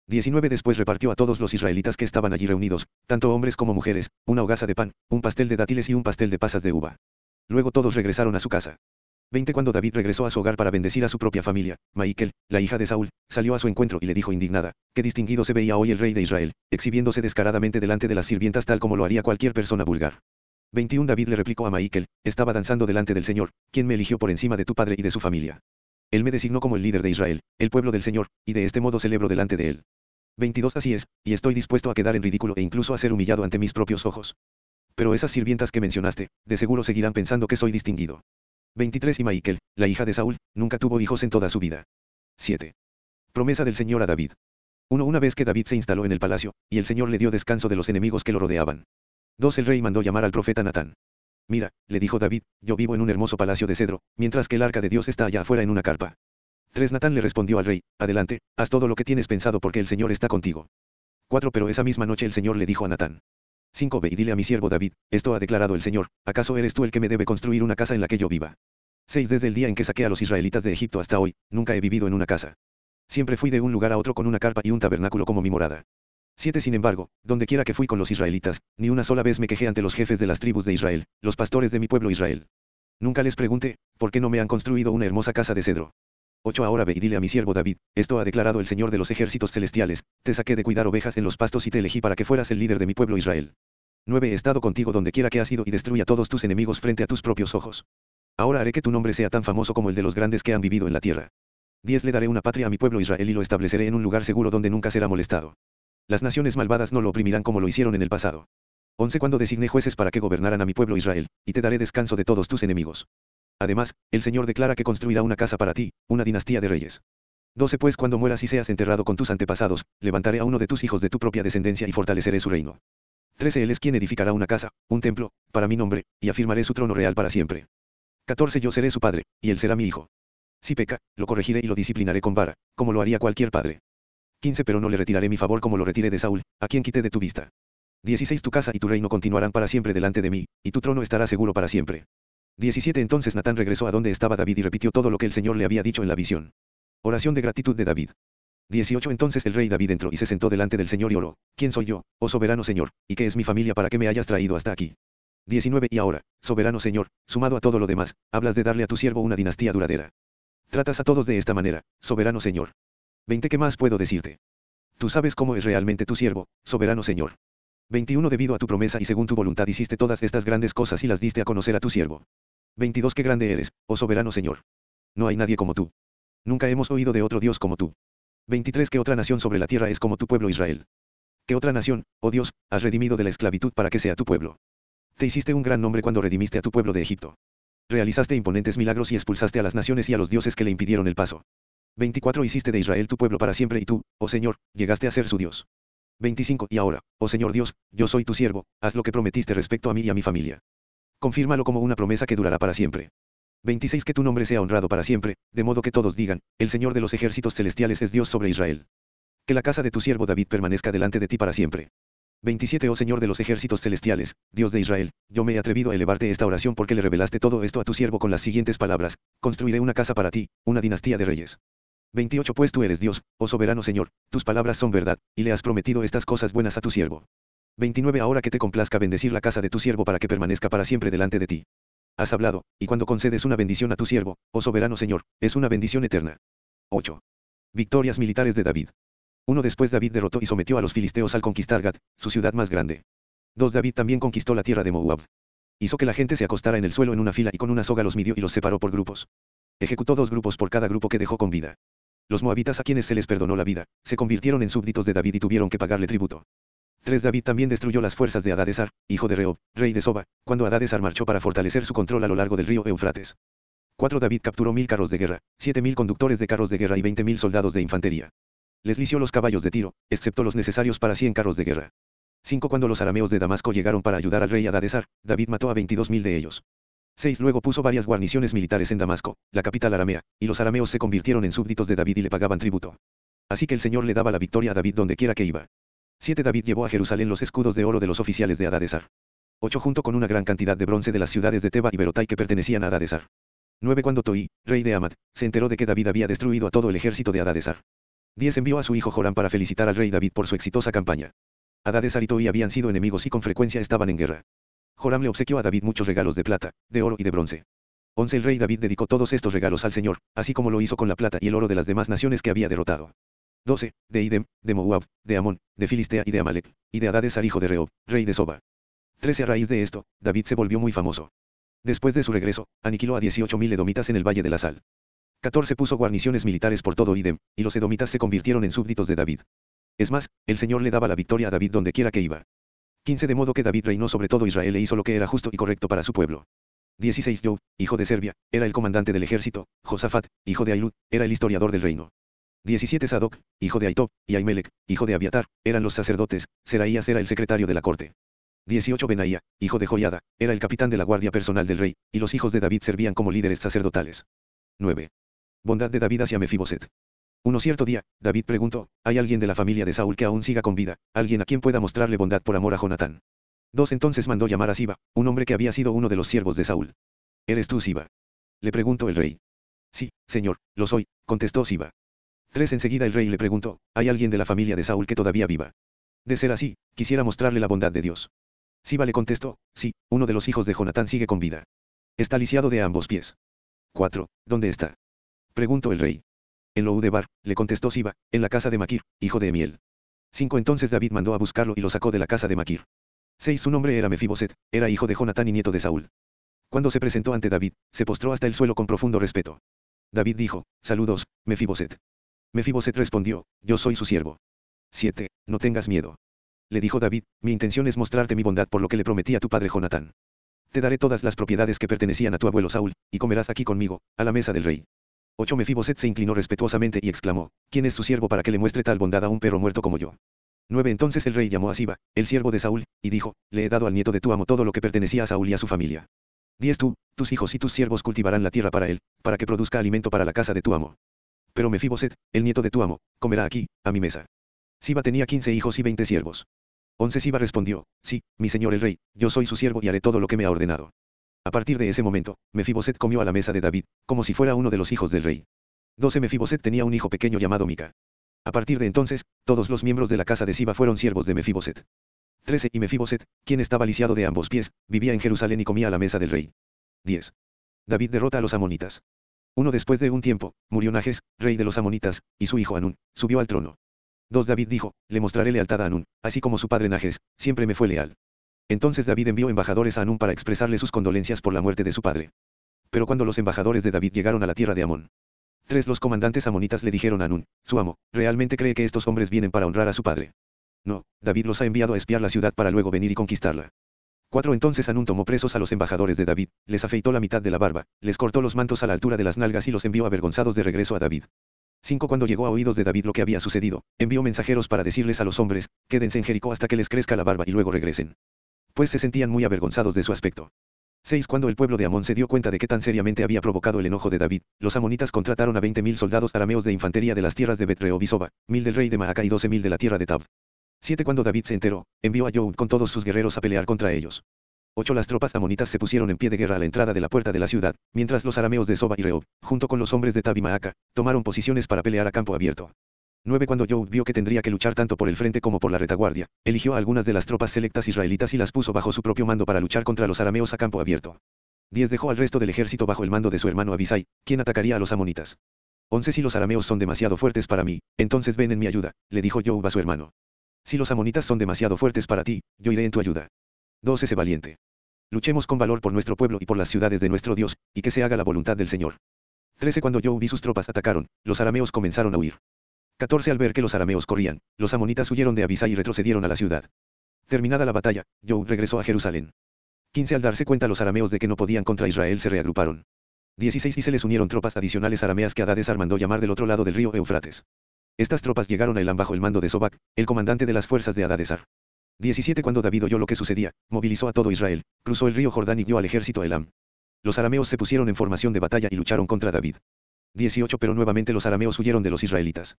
A: 19 Después repartió a todos los israelitas que estaban allí reunidos, tanto hombres como mujeres, una hogaza de pan, un pastel de dátiles y un pastel de pasas de uva. Luego todos regresaron a su casa. 20 Cuando David regresó a su hogar para bendecir a su propia familia, Maikel, la hija de Saúl, salió a su encuentro y le dijo indignada, qué distinguido se veía hoy el rey de Israel, exhibiéndose descaradamente delante de las sirvientas tal como lo haría cualquier persona vulgar. 21 David le replicó a Maikel, estaba danzando delante del Señor, quien me eligió por encima de tu padre y de su familia. Él me designó como el líder de Israel, el pueblo del Señor, y de este modo celebro delante de él. 22 Así es, y estoy dispuesto a quedar en ridículo e incluso a ser humillado ante mis propios ojos. Pero esas sirvientas que mencionaste, de seguro seguirán pensando que soy distinguido. 23 Y Maikel, la hija de Saúl, nunca tuvo hijos en toda su vida. 7. Promesa del Señor a David. 1 Una vez que David se instaló en el palacio, y el Señor le dio descanso de los enemigos que lo rodeaban. 2. El rey mandó llamar al profeta Natán. Mira, le dijo David, yo vivo en un hermoso palacio de cedro, mientras que el arca de Dios está allá afuera en una carpa. 3. Natán le respondió al rey, adelante, haz todo lo que tienes pensado porque el Señor está contigo. 4. Pero esa misma noche el Señor le dijo a Natán. 5. Ve y dile a mi siervo David, esto ha declarado el Señor, ¿acaso eres tú el que me debe construir una casa en la que yo viva? 6. Desde el día en que saqué a los israelitas de Egipto hasta hoy, nunca he vivido en una casa. Siempre fui de un lugar a otro con una carpa y un tabernáculo como mi morada. 7. Sin embargo, donde quiera que fui con los israelitas, ni una sola vez me quejé ante los jefes de las tribus de Israel, los pastores de mi pueblo Israel. Nunca les pregunté, ¿por qué no me han construido una hermosa casa de cedro? 8. Ahora ve y dile a mi siervo David, esto ha declarado el Señor de los ejércitos celestiales, te saqué de cuidar ovejas en los pastos y te elegí para que fueras el líder de mi pueblo Israel. 9. He estado contigo donde quiera que has ido y destruya a todos tus enemigos frente a tus propios ojos. Ahora haré que tu nombre sea tan famoso como el de los grandes que han vivido en la tierra. 10. Le daré una patria a mi pueblo Israel y lo estableceré en un lugar seguro donde nunca será molestado. Las naciones malvadas no lo oprimirán como lo hicieron en el pasado. 11 Cuando designé jueces para que gobernaran a mi pueblo Israel, y te daré descanso de todos tus enemigos. Además, el Señor declara que construirá una casa para ti, una dinastía de reyes. 12 Pues cuando mueras y seas enterrado con tus antepasados, levantaré a uno de tus hijos de tu propia descendencia y fortaleceré su reino. 13 Él es quien edificará una casa, un templo, para mi nombre, y afirmaré su trono real para siempre. 14 Yo seré su padre, y él será mi hijo. Si peca, lo corregiré y lo disciplinaré con vara, como lo haría cualquier padre. 15 Pero no le retiraré mi favor como lo retiré de Saúl, a quien quité de tu vista. 16 Tu casa y tu reino continuarán para siempre delante de mí, y tu trono estará seguro para siempre. 17 Entonces Natán regresó a donde estaba David y repitió todo lo que el Señor le había dicho en la visión. Oración de gratitud de David. 18 Entonces el rey David entró y se sentó delante del Señor y oró, ¿quién soy yo, oh soberano Señor, y qué es mi familia para que me hayas traído hasta aquí? 19 Y ahora, soberano Señor, sumado a todo lo demás, hablas de darle a tu siervo una dinastía duradera. Tratas a todos de esta manera, soberano Señor. 20 ¿Qué más puedo decirte? Tú sabes cómo es realmente tu siervo, soberano Señor. 21 Debido a tu promesa y según tu voluntad hiciste todas estas grandes cosas y las diste a conocer a tu siervo. 22 Qué grande eres, oh soberano Señor. No hay nadie como tú. Nunca hemos oído de otro Dios como tú. 23 ¿Qué otra nación sobre la tierra es como tu pueblo Israel? ¿Qué otra nación, oh Dios, has redimido de la esclavitud para que sea tu pueblo? Te hiciste un gran nombre cuando redimiste a tu pueblo de Egipto. Realizaste imponentes milagros y expulsaste a las naciones y a los dioses que le impidieron el paso. 24 Hiciste de Israel tu pueblo para siempre y tú, oh Señor, llegaste a ser su Dios. 25 Y ahora, oh Señor Dios, yo soy tu siervo, haz lo que prometiste respecto a mí y a mi familia. Confírmalo como una promesa que durará para siempre. 26 Que tu nombre sea honrado para siempre, de modo que todos digan, el Señor de los ejércitos celestiales es Dios sobre Israel. Que la casa de tu siervo David permanezca delante de ti para siempre. 27 Oh Señor de los ejércitos celestiales, Dios de Israel, yo me he atrevido a elevarte esta oración porque le revelaste todo esto a tu siervo con las siguientes palabras, construiré una casa para ti, una dinastía de reyes. 28 Pues tú eres Dios, oh soberano Señor, tus palabras son verdad, y le has prometido estas cosas buenas a tu siervo. 29 Ahora que te complazca bendecir la casa de tu siervo para que permanezca para siempre delante de ti. Has hablado, y cuando concedes una bendición a tu siervo, oh soberano Señor, es una bendición eterna. 8. Victorias militares de David. 1. Después David derrotó y sometió a los filisteos al conquistar Gad, su ciudad más grande. 2. David también conquistó la tierra de Moab. Hizo que la gente se acostara en el suelo en una fila y con una soga los midió y los separó por grupos. Ejecutó dos grupos por cada grupo que dejó con vida. Los moabitas a quienes se les perdonó la vida, se convirtieron en súbditos de David y tuvieron que pagarle tributo. 3. David también destruyó las fuerzas de Adadesar, hijo de Rehob, rey de Soba, cuando Adadesar marchó para fortalecer su control a lo largo del río Eufrates. 4. David capturó mil carros de guerra, siete mil conductores de carros de guerra y veinte mil soldados de infantería. Les lició los caballos de tiro, excepto los necesarios para cien carros de guerra. 5. Cuando los arameos de Damasco llegaron para ayudar al rey Adadesar, David mató a veintidós mil de ellos. 6. Luego puso varias guarniciones militares en Damasco, la capital aramea, y los arameos se convirtieron en súbditos de David y le pagaban tributo. Así que el Señor le daba la victoria a David donde quiera que iba. 7. David llevó a Jerusalén los escudos de oro de los oficiales de Adadesar. 8. Junto con una gran cantidad de bronce de las ciudades de Teba y Berotai que pertenecían a Adadesar. 9. Cuando Toi, rey de Amad, se enteró de que David había destruido a todo el ejército de Adadesar. 10. Envió a su hijo Joram para felicitar al rey David por su exitosa campaña. Adadesar y Toi habían sido enemigos y con frecuencia estaban en guerra. Joram le obsequió a David muchos regalos de plata, de oro y de bronce. 11. El rey David dedicó todos estos regalos al Señor, así como lo hizo con la plata y el oro de las demás naciones que había derrotado. 12. De Idem, de Moab, de Amón, de Filistea y de Amalek, y de Adadesar hijo de Rehob, rey de Soba. 13. A raíz de esto, David se volvió muy famoso. Después de su regreso, aniquiló a 18.000 edomitas en el Valle de la Sal. 14. Puso guarniciones militares por todo Idem, y los edomitas se convirtieron en súbditos de David. Es más, el Señor le daba la victoria a David donde quiera que iba. 15. De modo que David reinó sobre todo Israel e hizo lo que era justo y correcto para su pueblo. 16. Job, hijo de Serbia, era el comandante del ejército, Josafat, hijo de Ailud, era el historiador del reino. 17 Sadoc, hijo de Aitob, y Aimelec, hijo de Abiatar, eran los sacerdotes, Seraías era el secretario de la corte. 18 Benaía, hijo de Joiada, era el capitán de la guardia personal del rey, y los hijos de David servían como líderes sacerdotales. 9. Bondad de David hacia Mefiboset. Uno cierto día, David preguntó, ¿hay alguien de la familia de Saúl que aún siga con vida, alguien a quien pueda mostrarle bondad por amor a Jonatán? 2 Entonces mandó llamar a Siba, un hombre que había sido uno de los siervos de Saúl. ¿Eres tú Siba? Le preguntó el rey. Sí, señor, lo soy, contestó Siba. 3. Enseguida el rey le preguntó, ¿hay alguien de la familia de Saúl que todavía viva? De ser así, quisiera mostrarle la bondad de Dios. Siba le contestó, sí, uno de los hijos de Jonatán sigue con vida. Está lisiado de ambos pies. 4. ¿Dónde está? Preguntó el rey. En Loudebar, le contestó Siba, en la casa de Maquir, hijo de Emiel. 5. Entonces David mandó a buscarlo y lo sacó de la casa de Maquir. 6. Su nombre era Mefiboset, era hijo de Jonatán y nieto de Saúl. Cuando se presentó ante David, se postró hasta el suelo con profundo respeto. David dijo, Saludos, Mefiboset. Mefiboset respondió, Yo soy su siervo. 7. No tengas miedo. Le dijo David, mi intención es mostrarte mi bondad por lo que le prometí a tu padre Jonatán. Te daré todas las propiedades que pertenecían a tu abuelo Saúl, y comerás aquí conmigo, a la mesa del rey. 8. Mefiboset se inclinó respetuosamente y exclamó, ¿quién es tu siervo para que le muestre tal bondad a un perro muerto como yo? 9. Entonces el rey llamó a Siba, el siervo de Saúl, y dijo, le he dado al nieto de tu amo todo lo que pertenecía a Saúl y a su familia. 10. Tú, tus hijos y tus siervos cultivarán la tierra para él, para que produzca alimento para la casa de tu amo. Pero Mefiboset, el nieto de tu amo, comerá aquí, a mi mesa. Siba tenía quince hijos y veinte siervos. Once Siba respondió, sí, mi señor el rey, yo soy su siervo y haré todo lo que me ha ordenado. A partir de ese momento, Mefiboset comió a la mesa de David, como si fuera uno de los hijos del rey. 12 Mefiboset tenía un hijo pequeño llamado Mica. A partir de entonces, todos los miembros de la casa de Siba fueron siervos de Mefiboset. 13 Y Mefiboset, quien estaba lisiado de ambos pies, vivía en Jerusalén y comía a la mesa del rey. 10. David derrota a los amonitas. Uno después de un tiempo, murió Najes, rey de los amonitas, y su hijo Anún, subió al trono. 2 David dijo, le mostraré lealtad a Anún, así como su padre Najes, siempre me fue leal. Entonces David envió embajadores a Anún para expresarle sus condolencias por la muerte de su padre. Pero cuando los embajadores de David llegaron a la tierra de Amón, tres los comandantes amonitas le dijeron a Anún, su amo, ¿realmente cree que estos hombres vienen para honrar a su padre? No, David los ha enviado a espiar la ciudad para luego venir y conquistarla. 4 Entonces Anún tomó presos a los embajadores de David, les afeitó la mitad de la barba, les cortó los mantos a la altura de las nalgas y los envió avergonzados de regreso a David. 5 Cuando llegó a oídos de David lo que había sucedido, envió mensajeros para decirles a los hombres, quédense en Jericó hasta que les crezca la barba y luego regresen. Pues se sentían muy avergonzados de su aspecto. 6 Cuando el pueblo de Amón se dio cuenta de qué tan seriamente había provocado el enojo de David, los amonitas contrataron a 20.000 soldados arameos de infantería de las tierras de Betreo y Soba, mil del rey de Maaca y 12.000 de la tierra de Tab. 7 Cuando David se enteró, envió a Job con todos sus guerreros a pelear contra ellos. 8 Las tropas amonitas se pusieron en pie de guerra a la entrada de la puerta de la ciudad, mientras los arameos de Soba y Reob, junto con los hombres de Tab y Maaca, tomaron posiciones para pelear a campo abierto. 9 Cuando Job vio que tendría que luchar tanto por el frente como por la retaguardia, eligió a algunas de las tropas selectas israelitas y las puso bajo su propio mando para luchar contra los arameos a campo abierto. 10 Dejó al resto del ejército bajo el mando de su hermano Abisai, quien atacaría a los amonitas. 11 Si los arameos son demasiado fuertes para mí, entonces ven en mi ayuda, le dijo Job a su hermano. Si los amonitas son demasiado fuertes para ti, yo iré en tu ayuda. 12 Sé valiente. Luchemos con valor por nuestro pueblo y por las ciudades de nuestro Dios, y que se haga la voluntad del Señor. 13 Cuando Job y sus tropas atacaron, los arameos comenzaron a huir. 14 Al ver que los arameos corrían, los amonitas huyeron de Abisai y retrocedieron a la ciudad. Terminada la batalla, Job regresó a Jerusalén. 15 Al darse cuenta los arameos de que no podían contra Israel se reagruparon. 16 Y se les unieron tropas adicionales arameas que Adadesar mandó llamar del otro lado del río Eufrates. Estas tropas llegaron a Elam bajo el mando de Sobac, el comandante de las fuerzas de Adadesar. 17 Cuando David oyó lo que sucedía, movilizó a todo Israel, cruzó el río Jordán y guió al ejército a Elam. Los arameos se pusieron en formación de batalla y lucharon contra David. 18 Pero nuevamente los arameos huyeron de los israelitas.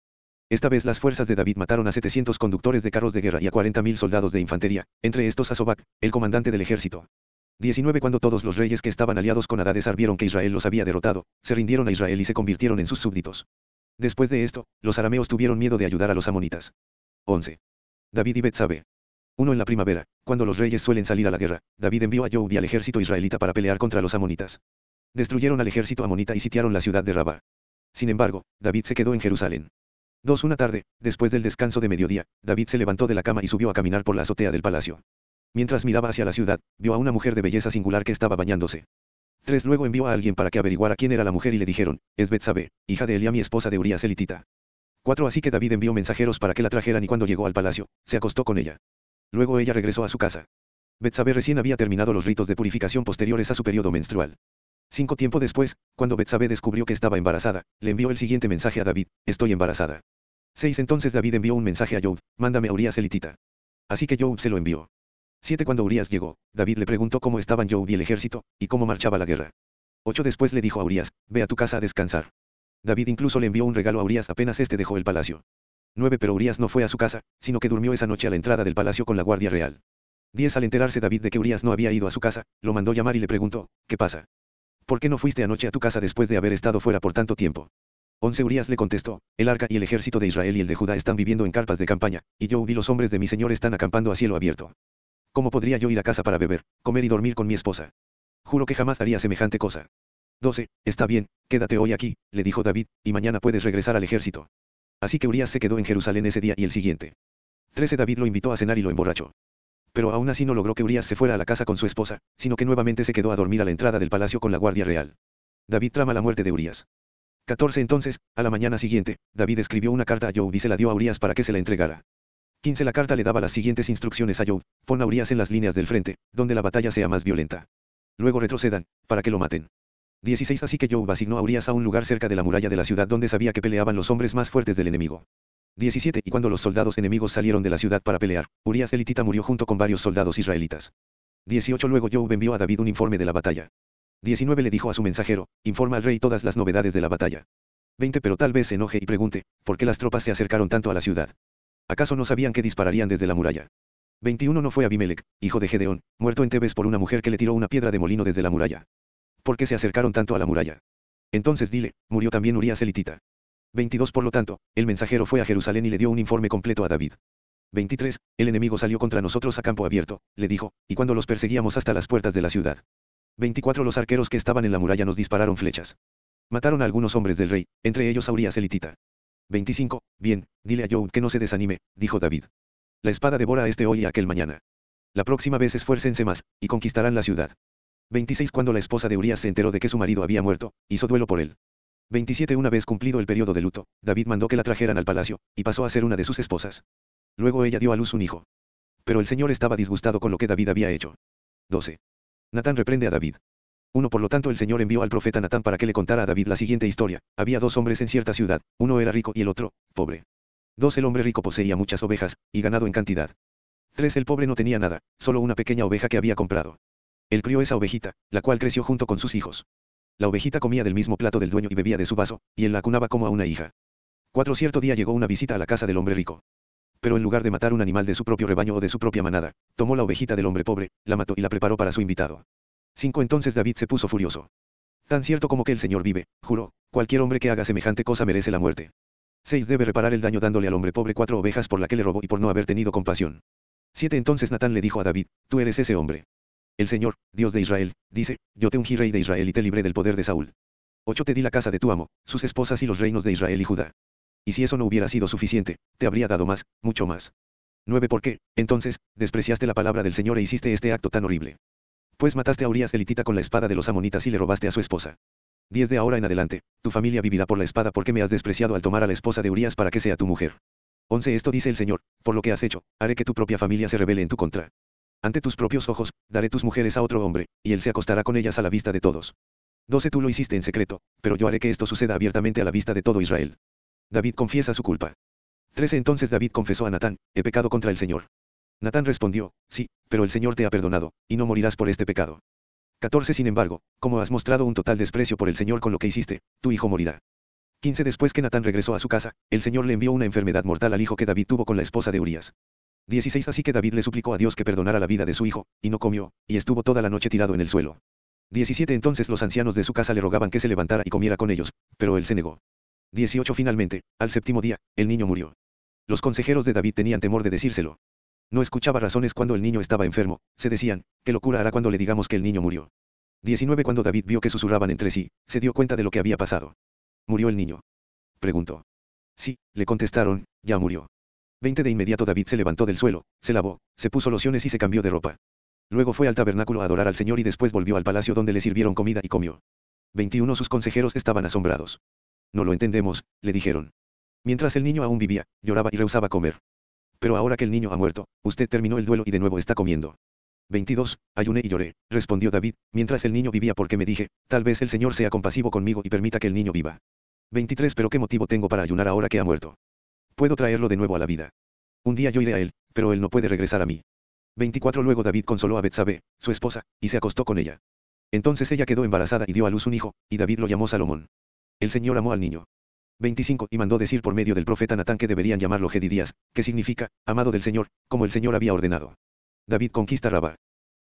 A: Esta vez las fuerzas de David mataron a 700 conductores de carros de guerra y a 40.000 soldados de infantería, entre estos a Sobac, el comandante del ejército. 19 Cuando todos los reyes que estaban aliados con Adadesar vieron que Israel los había derrotado, se rindieron a Israel y se convirtieron en sus súbditos. Después de esto, los arameos tuvieron miedo de ayudar a los amonitas. 11. David y Betsabe. Uno en la primavera, cuando los reyes suelen salir a la guerra, David envió a Job y al ejército israelita para pelear contra los amonitas. Destruyeron al ejército amonita y sitiaron la ciudad de Rabá. Sin embargo, David se quedó en Jerusalén. Dos Una tarde, después del descanso de mediodía, David se levantó de la cama y subió a caminar por la azotea del palacio. Mientras miraba hacia la ciudad, vio a una mujer de belleza singular que estaba bañándose. 3 Luego envió a alguien para que averiguara quién era la mujer y le dijeron, es Betsabe, hija de Eliam y esposa de Urias elitita. 4 Así que David envió mensajeros para que la trajeran y cuando llegó al palacio, se acostó con ella. Luego ella regresó a su casa. Betsabe recién había terminado los ritos de purificación posteriores a su periodo menstrual. Cinco tiempo después, cuando Betsabe descubrió que estaba embarazada, le envió el siguiente mensaje a David, estoy embarazada. 6 Entonces David envió un mensaje a Job, mándame a Urias elitita. Así que Job se lo envió. 7 Cuando Urias llegó, David le preguntó cómo estaban Job y el ejército, y cómo marchaba la guerra. 8 Después le dijo a Urias, ve a tu casa a descansar. David incluso le envió un regalo a Urias apenas este dejó el palacio. 9 Pero Urias no fue a su casa, sino que durmió esa noche a la entrada del palacio con la guardia real. 10 Al enterarse David de que Urias no había ido a su casa, lo mandó llamar y le preguntó, ¿qué pasa? ¿Por qué no fuiste anoche a tu casa después de haber estado fuera por tanto tiempo? 11 Urias le contestó, el arca y el ejército de Israel y el de Judá están viviendo en carpas de campaña, y yo vi los hombres de mi señor están acampando a cielo abierto. ¿Cómo podría yo ir a casa para beber, comer y dormir con mi esposa? Juro que jamás haría semejante cosa. 12. Está bien, quédate hoy aquí, le dijo David, y mañana puedes regresar al ejército. Así que Urias se quedó en Jerusalén ese día y el siguiente. 13 David lo invitó a cenar y lo emborrachó. Pero aún así no logró que Urias se fuera a la casa con su esposa, sino que nuevamente se quedó a dormir a la entrada del palacio con la guardia real. David trama la muerte de Urias. 14 Entonces, a la mañana siguiente, David escribió una carta a Job y se la dio a Urias para que se la entregara. 15 La carta le daba las siguientes instrucciones a Job, pon a Urias en las líneas del frente, donde la batalla sea más violenta. Luego retrocedan, para que lo maten. 16 Así que Job asignó a Urias a un lugar cerca de la muralla de la ciudad donde sabía que peleaban los hombres más fuertes del enemigo. 17 Y cuando los soldados enemigos salieron de la ciudad para pelear, Urias elitita murió junto con varios soldados israelitas. 18 Luego Job envió a David un informe de la batalla. 19 Le dijo a su mensajero, informa al rey todas las novedades de la batalla. 20 Pero tal vez se enoje y pregunte, ¿por qué las tropas se acercaron tanto a la ciudad? ¿Acaso no sabían que dispararían desde la muralla? 21 No fue Abimelech, hijo de Gedeón, muerto en Tebes por una mujer que le tiró una piedra de molino desde la muralla. ¿Por qué se acercaron tanto a la muralla? Entonces dile, murió también Urias elitita. 22 Por lo tanto, el mensajero fue a Jerusalén y le dio un informe completo a David. 23. El enemigo salió contra nosotros a campo abierto, le dijo, y cuando los perseguíamos hasta las puertas de la ciudad. 24. Los arqueros que estaban en la muralla nos dispararon flechas. Mataron a algunos hombres del rey, entre ellos a Urias elitita. 25. Bien, dile a Job que no se desanime, dijo David. La espada devora este hoy y aquel mañana. La próxima vez esfuércense más, y conquistarán la ciudad. 26. Cuando la esposa de Urias se enteró de que su marido había muerto, hizo duelo por él. 27. Una vez cumplido el periodo de luto, David mandó que la trajeran al palacio, y pasó a ser una de sus esposas. Luego ella dio a luz un hijo. Pero el Señor estaba disgustado con lo que David había hecho. 12. Natán reprende a David. 1. Por lo tanto el Señor envió al profeta Natán para que le contara a David la siguiente historia. Había dos hombres en cierta ciudad, uno era rico y el otro, pobre. 2. El hombre rico poseía muchas ovejas, y ganado en cantidad. 3. El pobre no tenía nada, solo una pequeña oveja que había comprado. Él crió esa ovejita, la cual creció junto con sus hijos. La ovejita comía del mismo plato del dueño y bebía de su vaso, y él la cunaba como a una hija. Cuatro cierto día llegó una visita a la casa del hombre rico. Pero en lugar de matar un animal de su propio rebaño o de su propia manada, tomó la ovejita del hombre pobre, la mató y la preparó para su invitado. 5. Entonces David se puso furioso. Tan cierto como que el Señor vive, juró, cualquier hombre que haga semejante cosa merece la muerte. 6. Debe reparar el daño dándole al hombre pobre cuatro ovejas por la que le robó y por no haber tenido compasión. 7. Entonces Natán le dijo a David, tú eres ese hombre. El Señor, Dios de Israel, dice, yo te ungí rey de Israel y te libré del poder de Saúl. 8. Te di la casa de tu amo, sus esposas y los reinos de Israel y Judá. Y si eso no hubiera sido suficiente, te habría dado más, mucho más. 9. ¿Por qué, entonces, despreciaste la palabra del Señor e hiciste este acto tan horrible? Pues mataste a Urias elitita con la espada de los amonitas y le robaste a su esposa. 10 de ahora en adelante, tu familia vivirá por la espada porque me has despreciado al tomar a la esposa de Urias para que sea tu mujer. 11 Esto dice el Señor, por lo que has hecho, haré que tu propia familia se rebele en tu contra. Ante tus propios ojos, daré tus mujeres a otro hombre, y él se acostará con ellas a la vista de todos. 12 Tú lo hiciste en secreto, pero yo haré que esto suceda abiertamente a la vista de todo Israel. David confiesa su culpa. 13 Entonces David confesó a Natán, he pecado contra el Señor. Natán respondió, sí, pero el Señor te ha perdonado, y no morirás por este pecado. 14 Sin embargo, como has mostrado un total desprecio por el Señor con lo que hiciste, tu hijo morirá. 15 Después que Natán regresó a su casa, el Señor le envió una enfermedad mortal al hijo que David tuvo con la esposa de Urias. 16 Así que David le suplicó a Dios que perdonara la vida de su hijo, y no comió, y estuvo toda la noche tirado en el suelo. 17 Entonces los ancianos de su casa le rogaban que se levantara y comiera con ellos, pero él se negó. 18 Finalmente, al séptimo día, el niño murió. Los consejeros de David tenían temor de decírselo. No escuchaba razones cuando el niño estaba enfermo, se decían, ¿qué locura hará cuando le digamos que el niño murió? 19 Cuando David vio que susurraban entre sí, se dio cuenta de lo que había pasado. ¿Murió el niño? Preguntó. Sí, le contestaron, ya murió. 20 De inmediato David se levantó del suelo, se lavó, se puso lociones y se cambió de ropa. Luego fue al tabernáculo a adorar al Señor y después volvió al palacio donde le sirvieron comida y comió. 21 Sus consejeros estaban asombrados. No lo entendemos, le dijeron. Mientras el niño aún vivía, lloraba y rehusaba comer. Pero ahora que el niño ha muerto, usted terminó el duelo y de nuevo está comiendo. 22. Ayuné y lloré, respondió David, mientras el niño vivía porque me dije, tal vez el Señor sea compasivo conmigo y permita que el niño viva. 23. Pero ¿qué motivo tengo para ayunar ahora que ha muerto? Puedo traerlo de nuevo a la vida. Un día yo iré a él, pero él no puede regresar a mí. 24 Luego David consoló a Betsabé, su esposa, y se acostó con ella. Entonces ella quedó embarazada y dio a luz un hijo, y David lo llamó Salomón. El Señor amó al niño. 25 Y mandó decir por medio del profeta Natán que deberían llamarlo Gedidías, que significa, amado del Señor, como el Señor había ordenado. David conquista Rabá.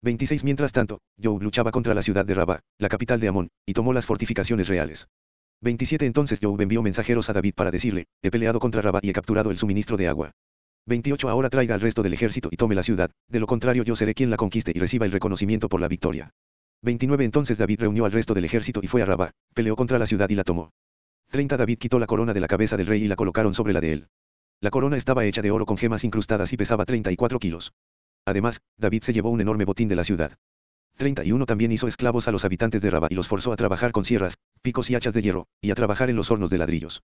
A: 26 Mientras tanto, Job luchaba contra la ciudad de Rabá, la capital de Amón, y tomó las fortificaciones reales. 27 Entonces Job envió mensajeros a David para decirle, he peleado contra Rabá y he capturado el suministro de agua. 28 Ahora traiga al resto del ejército y tome la ciudad, de lo contrario yo seré quien la conquiste y reciba el reconocimiento por la victoria. 29 Entonces David reunió al resto del ejército y fue a Rabá, peleó contra la ciudad y la tomó. 30 David quitó la corona de la cabeza del rey y la colocaron sobre la de él. La corona estaba hecha de oro con gemas incrustadas y pesaba 34 kilos. Además, David se llevó un enorme botín de la ciudad. 31 También hizo esclavos a los habitantes de Rabá y los forzó a trabajar con sierras, picos y hachas de hierro, y a trabajar en los hornos de ladrillos.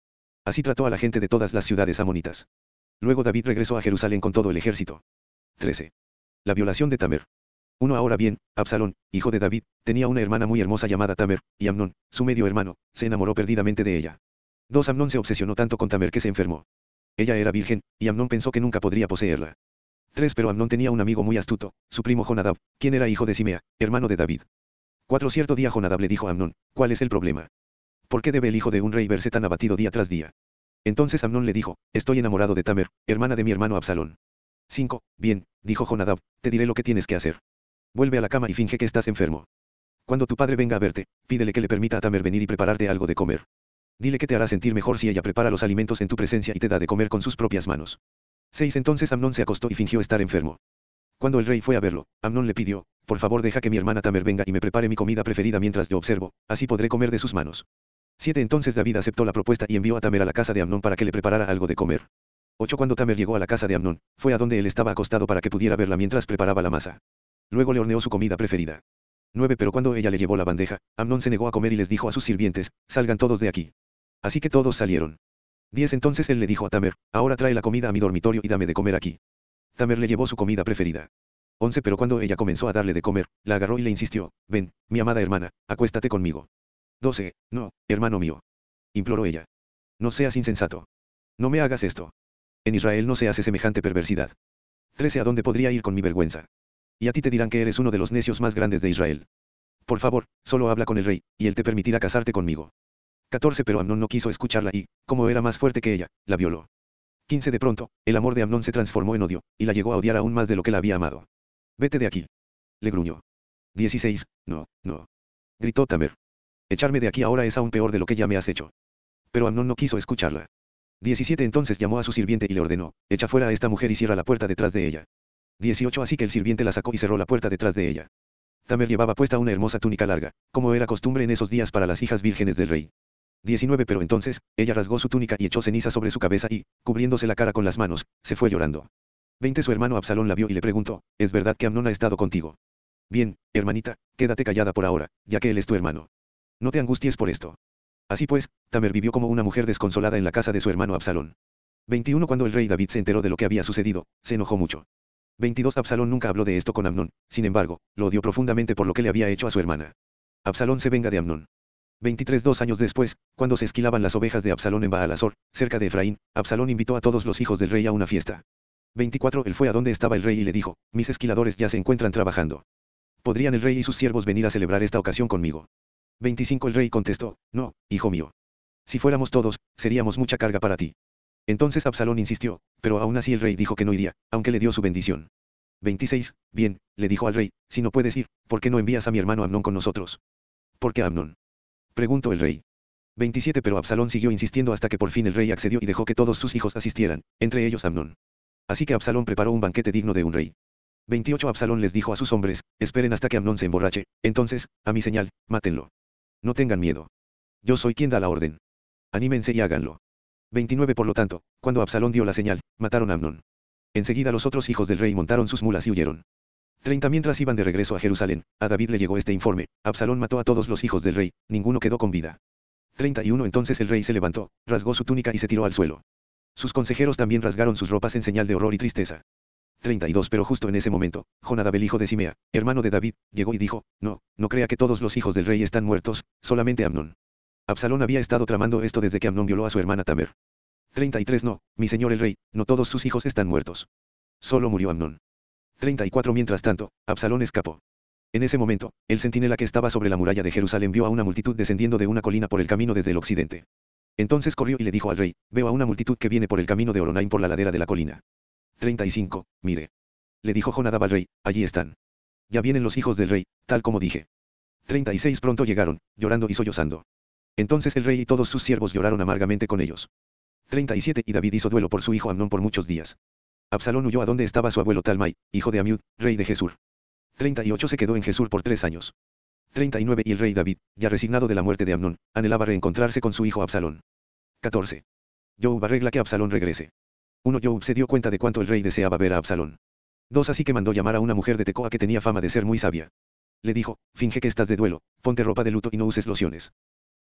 A: Así trató a la gente de todas las ciudades amonitas. Luego David regresó a Jerusalén con todo el ejército. 13. La violación de Tamer. Uno ahora bien, Absalón, hijo de David, tenía una hermana muy hermosa llamada Tamer, y Amnón, su medio hermano, se enamoró perdidamente de ella. Dos Amnón se obsesionó tanto con Tamer que se enfermó. Ella era virgen, y Amnón pensó que nunca podría poseerla. 3. Pero Amnón tenía un amigo muy astuto, su primo Jonadab, quien era hijo de Simea, hermano de David. 4. Cierto día Jonadab le dijo a Amnón, ¿cuál es el problema? ¿Por qué debe el hijo de un rey verse tan abatido día tras día? Entonces Amnón le dijo, estoy enamorado de Tamer, hermana de mi hermano Absalón. 5. Bien, dijo Jonadab, te diré lo que tienes que hacer. Vuelve a la cama y finge que estás enfermo. Cuando tu padre venga a verte, pídele que le permita a Tamer venir y prepararte algo de comer. Dile que te hará sentir mejor si ella prepara los alimentos en tu presencia y te da de comer con sus propias manos. 6. Entonces Amnón se acostó y fingió estar enfermo. Cuando el rey fue a verlo, Amnón le pidió, por favor deja que mi hermana Tamer venga y me prepare mi comida preferida mientras yo observo, así podré comer de sus manos. 7. Entonces David aceptó la propuesta y envió a Tamer a la casa de Amnón para que le preparara algo de comer. 8. Cuando Tamer llegó a la casa de Amnón, fue a donde él estaba acostado para que pudiera verla mientras preparaba la masa. Luego le horneó su comida preferida. 9. Pero cuando ella le llevó la bandeja, Amnón se negó a comer y les dijo a sus sirvientes, salgan todos de aquí. Así que todos salieron. 10. Entonces él le dijo a Tamer, ahora trae la comida a mi dormitorio y dame de comer aquí. Tamer le llevó su comida preferida. 11. Pero cuando ella comenzó a darle de comer, la agarró y le insistió, ven, mi amada hermana, acuéstate conmigo. 12. No, hermano mío. Imploró ella. No seas insensato. No me hagas esto. En Israel no se hace semejante perversidad. 13. ¿A dónde podría ir con mi vergüenza? Y a ti te dirán que eres uno de los necios más grandes de Israel. Por favor, solo habla con el rey, y él te permitirá casarte conmigo. 14 Pero Amnón no quiso escucharla y, como era más fuerte que ella, la violó. 15 De pronto, el amor de Amnón se transformó en odio, y la llegó a odiar aún más de lo que la había amado. Vete de aquí. Le gruñó. 16. No, no. Gritó Tamer. Echarme de aquí ahora es aún peor de lo que ya me has hecho. Pero Amnón no quiso escucharla. 17 Entonces llamó a su sirviente y le ordenó, echa fuera a esta mujer y cierra la puerta detrás de ella. 18 Así que el sirviente la sacó y cerró la puerta detrás de ella. Tamer llevaba puesta una hermosa túnica larga, como era costumbre en esos días para las hijas vírgenes del rey. 19 Pero entonces, ella rasgó su túnica y echó ceniza sobre su cabeza y, cubriéndose la cara con las manos, se fue llorando. 20 Su hermano Absalón la vio y le preguntó, ¿es verdad que Amnón ha estado contigo? Bien, hermanita, quédate callada por ahora, ya que él es tu hermano. No te angusties por esto. Así pues, Tamer vivió como una mujer desconsolada en la casa de su hermano Absalón. 21 Cuando el rey David se enteró de lo que había sucedido, se enojó mucho. 22 Absalón nunca habló de esto con Amnón, sin embargo, lo odió profundamente por lo que le había hecho a su hermana. Absalón se venga de Amnón. 23 Dos años después, cuando se esquilaban las ovejas de Absalón en Baalasor, cerca de Efraín, Absalón invitó a todos los hijos del rey a una fiesta. 24 Él fue a donde estaba el rey y le dijo, mis esquiladores ya se encuentran trabajando. ¿Podrían el rey y sus siervos venir a celebrar esta ocasión conmigo? 25 El rey contestó, no, hijo mío. Si fuéramos todos, seríamos mucha carga para ti. Entonces Absalón insistió, pero aún así el rey dijo que no iría, aunque le dio su bendición. 26. Bien, le dijo al rey, si no puedes ir, ¿por qué no envías a mi hermano Amnón con nosotros? ¿Por qué Amnón? Preguntó el rey. 27. Pero Absalón siguió insistiendo hasta que por fin el rey accedió y dejó que todos sus hijos asistieran, entre ellos Amnón. Así que Absalón preparó un banquete digno de un rey. 28. Absalón les dijo a sus hombres, esperen hasta que Amnón se emborrache, entonces, a mi señal, mátenlo. No tengan miedo. Yo soy quien da la orden. Anímense y háganlo. 29 Por lo tanto, cuando Absalón dio la señal, mataron a Amnón. Enseguida los otros hijos del rey montaron sus mulas y huyeron. 30 Mientras iban de regreso a Jerusalén, a David le llegó este informe, Absalón mató a todos los hijos del rey, ninguno quedó con vida. 31 Entonces el rey se levantó, rasgó su túnica y se tiró al suelo. Sus consejeros también rasgaron sus ropas en señal de horror y tristeza. 32 Pero justo en ese momento, Jonadab el hijo de Simea, hermano de David, llegó y dijo, no, no crea que todos los hijos del rey están muertos, solamente Amnón. Absalón había estado tramando esto desde que Amnón violó a su hermana Tamer. 33 No, mi señor el rey, no todos sus hijos están muertos. Solo murió Amnón. 34 Mientras tanto, Absalón escapó. En ese momento, el centinela que estaba sobre la muralla de Jerusalén vio a una multitud descendiendo de una colina por el camino desde el occidente. Entonces corrió y le dijo al rey, veo a una multitud que viene por el camino de Oronaim por la ladera de la colina. 35. Mire. Le dijo Jonadab al rey, allí están. Ya vienen los hijos del rey, tal como dije. 36 Pronto llegaron, llorando y sollozando. Entonces el rey y todos sus siervos lloraron amargamente con ellos. 37 Y David hizo duelo por su hijo Amnón por muchos días. Absalón huyó a donde estaba su abuelo Talmai, hijo de Amiud, rey de Jesur. 38 Se quedó en Jesur por tres años. 39 Y el rey David, ya resignado de la muerte de Amnón, anhelaba reencontrarse con su hijo Absalón. 14. Job arregla que Absalón regrese. 1. Job se dio cuenta de cuánto el rey deseaba ver a Absalón. 2. Así que mandó llamar a una mujer de Tecoa que tenía fama de ser muy sabia. Le dijo, finge que estás de duelo, ponte ropa de luto y no uses lociones.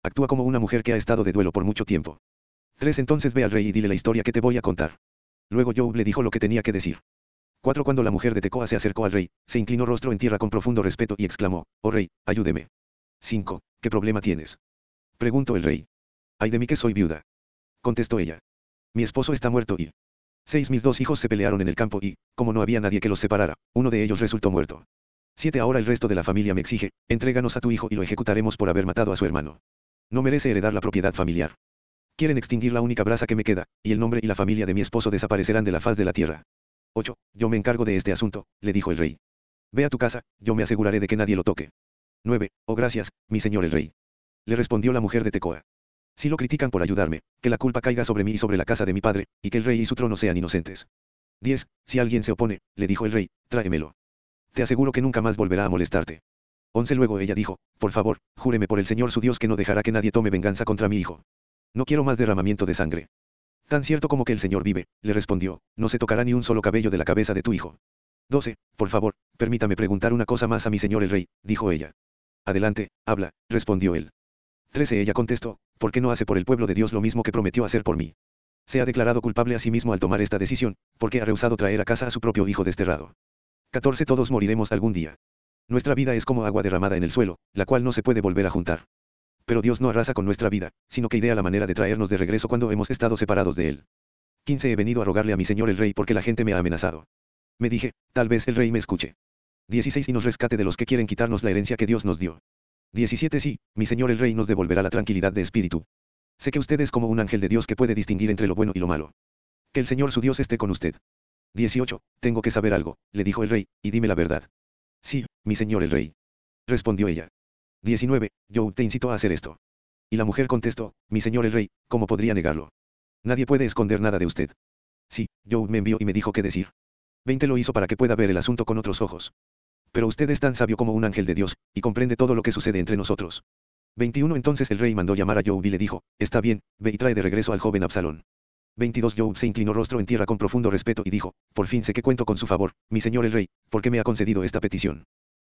A: Actúa como una mujer que ha estado de duelo por mucho tiempo. 3. Entonces ve al rey y dile la historia que te voy a contar. Luego Job le dijo lo que tenía que decir. 4. Cuando la mujer de Tecoa se acercó al rey, se inclinó rostro en tierra con profundo respeto y exclamó, Oh rey, ayúdeme. 5. ¿Qué problema tienes? Preguntó el rey. Ay de mí que soy viuda. Contestó ella. Mi esposo está muerto y... 6. Mis dos hijos se pelearon en el campo y, como no había nadie que los separara, uno de ellos resultó muerto. 7. Ahora el resto de la familia me exige, entréganos a tu hijo y lo ejecutaremos por haber matado a su hermano. No merece heredar la propiedad familiar. Quieren extinguir la única brasa que me queda, y el nombre y la familia de mi esposo desaparecerán de la faz de la tierra. 8. Yo me encargo de este asunto, le dijo el rey. Ve a tu casa, yo me aseguraré de que nadie lo toque. 9. Oh gracias, mi señor el rey. Le respondió la mujer de Tecoa. Si lo critican por ayudarme, que la culpa caiga sobre mí y sobre la casa de mi padre, y que el rey y su trono sean inocentes. 10. Si alguien se opone, le dijo el rey, tráemelo. Te aseguro que nunca más volverá a molestarte. 11. Luego ella dijo, por favor, júreme por el Señor su Dios que no dejará que nadie tome venganza contra mi hijo. No quiero más derramamiento de sangre. Tan cierto como que el Señor vive, le respondió, no se tocará ni un solo cabello de la cabeza de tu hijo. 12. Por favor, permítame preguntar una cosa más a mi señor el rey, dijo ella. Adelante, habla, respondió él. 13. Ella contestó, ¿por qué no hace por el pueblo de Dios lo mismo que prometió hacer por mí? Se ha declarado culpable a sí mismo al tomar esta decisión, porque ha rehusado traer a casa a su propio hijo desterrado. 14. Todos moriremos algún día. Nuestra vida es como agua derramada en el suelo, la cual no se puede volver a juntar. Pero Dios no arrasa con nuestra vida, sino que idea la manera de traernos de regreso cuando hemos estado separados de Él. 15. He venido a rogarle a mi señor el rey porque la gente me ha amenazado. Me dije, tal vez el rey me escuche. 16. Y nos rescate de los que quieren quitarnos la herencia que Dios nos dio. 17. Sí, mi señor el rey nos devolverá la tranquilidad de espíritu. Sé que usted es como un ángel de Dios que puede distinguir entre lo bueno y lo malo. Que el Señor su Dios esté con usted. 18. Tengo que saber algo, le dijo el rey, y dime la verdad. Sí, mi señor el rey. Respondió ella. 19. Yo te incito a hacer esto. Y la mujer contestó, mi señor el rey, ¿cómo podría negarlo? Nadie puede esconder nada de usted. Sí, Job me envió y me dijo qué decir. 20 lo hizo para que pueda ver el asunto con otros ojos. Pero usted es tan sabio como un ángel de Dios, y comprende todo lo que sucede entre nosotros. 21 Entonces el rey mandó llamar a Job y le dijo, Está bien, ve y trae de regreso al joven Absalón. 22 Job se inclinó rostro en tierra con profundo respeto y dijo, Por fin sé que cuento con su favor, mi señor el rey, porque me ha concedido esta petición.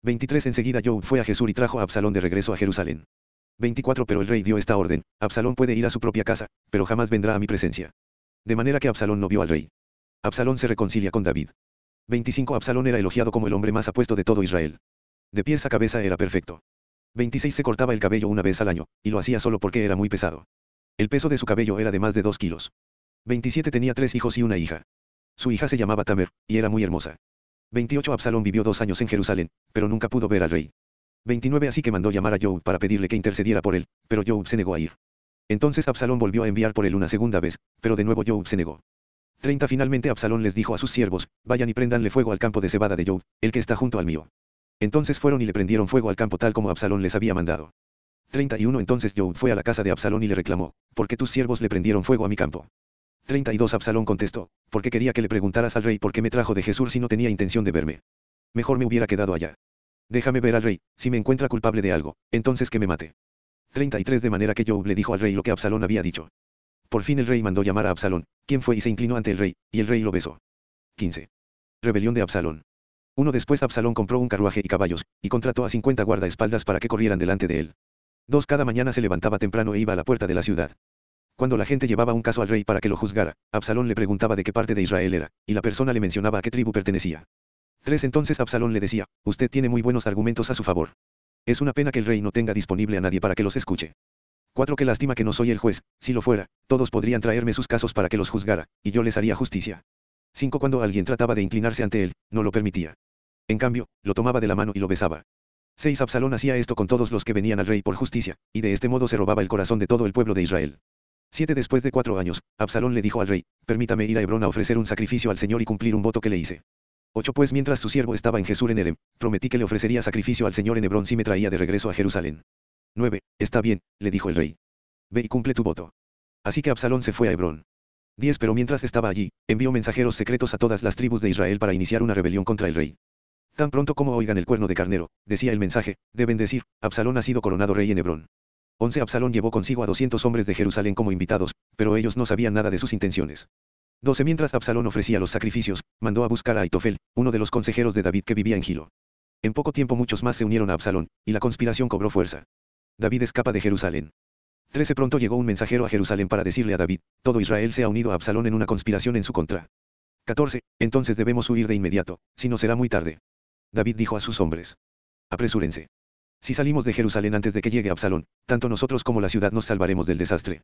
A: 23 Enseguida Job fue a Jesús y trajo a Absalón de regreso a Jerusalén. 24 Pero el rey dio esta orden, Absalón puede ir a su propia casa, pero jamás vendrá a mi presencia. De manera que Absalón no vio al rey. Absalón se reconcilia con David. 25 Absalón era elogiado como el hombre más apuesto de todo Israel. De pies a cabeza era perfecto. 26 Se cortaba el cabello una vez al año, y lo hacía solo porque era muy pesado. El peso de su cabello era de más de 2 kilos. 27 Tenía tres hijos y una hija. Su hija se llamaba Tamer, y era muy hermosa. 28 Absalón vivió dos años en Jerusalén, pero nunca pudo ver al rey. 29 Así que mandó llamar a Job para pedirle que intercediera por él, pero Job se negó a ir. Entonces Absalón volvió a enviar por él una segunda vez, pero de nuevo Job se negó. 30 Finalmente Absalón les dijo a sus siervos, vayan y prendanle fuego al campo de cebada de Job, el que está junto al mío. Entonces fueron y le prendieron fuego al campo tal como Absalón les había mandado. 31 Entonces Job fue a la casa de Absalón y le reclamó, ¿por qué tus siervos le prendieron fuego a mi campo? 32 Absalón contestó, porque quería que le preguntaras al rey por qué me trajo de Jesús si no tenía intención de verme. Mejor me hubiera quedado allá. Déjame ver al rey, si me encuentra culpable de algo, entonces que me mate. 33 De manera que Job le dijo al rey lo que Absalón había dicho. Por fin el rey mandó llamar a Absalón, quien fue y se inclinó ante el rey, y el rey lo besó. 15. Rebelión de Absalón. Uno después Absalón compró un carruaje y caballos, y contrató a 50 guardaespaldas para que corrieran delante de él. Dos cada mañana se levantaba temprano e iba a la puerta de la ciudad. Cuando la gente llevaba un caso al rey para que lo juzgara, Absalón le preguntaba de qué parte de Israel era, y la persona le mencionaba a qué tribu pertenecía. 3. Entonces Absalón le decía, usted tiene muy buenos argumentos a su favor. Es una pena que el rey no tenga disponible a nadie para que los escuche. 4. Que lástima que no soy el juez, si lo fuera, todos podrían traerme sus casos para que los juzgara, y yo les haría justicia. 5. Cuando alguien trataba de inclinarse ante él, no lo permitía. En cambio, lo tomaba de la mano y lo besaba. 6. Absalón hacía esto con todos los que venían al rey por justicia, y de este modo se robaba el corazón de todo el pueblo de Israel. 7 Después de cuatro años, Absalón le dijo al rey, permítame ir a Hebrón a ofrecer un sacrificio al Señor y cumplir un voto que le hice. 8 Pues mientras su siervo estaba en Jesús en Erem, prometí que le ofrecería sacrificio al Señor en Hebrón si me traía de regreso a Jerusalén. 9 Está bien, le dijo el rey. Ve y cumple tu voto. Así que Absalón se fue a Hebrón. 10 Pero mientras estaba allí, envió mensajeros secretos a todas las tribus de Israel para iniciar una rebelión contra el rey. Tan pronto como oigan el cuerno de carnero, decía el mensaje, deben decir, Absalón ha sido coronado rey en Hebrón. 11 Absalón llevó consigo a 200 hombres de Jerusalén como invitados, pero ellos no sabían nada de sus intenciones. 12 Mientras Absalón ofrecía los sacrificios, mandó a buscar a Aitofel, uno de los consejeros de David que vivía en Gilo. En poco tiempo muchos más se unieron a Absalón, y la conspiración cobró fuerza. David escapa de Jerusalén. 13 Pronto llegó un mensajero a Jerusalén para decirle a David, todo Israel se ha unido a Absalón en una conspiración en su contra. 14 Entonces debemos huir de inmediato, si no será muy tarde. David dijo a sus hombres. Apresúrense. Si salimos de Jerusalén antes de que llegue Absalón, tanto nosotros como la ciudad nos salvaremos del desastre.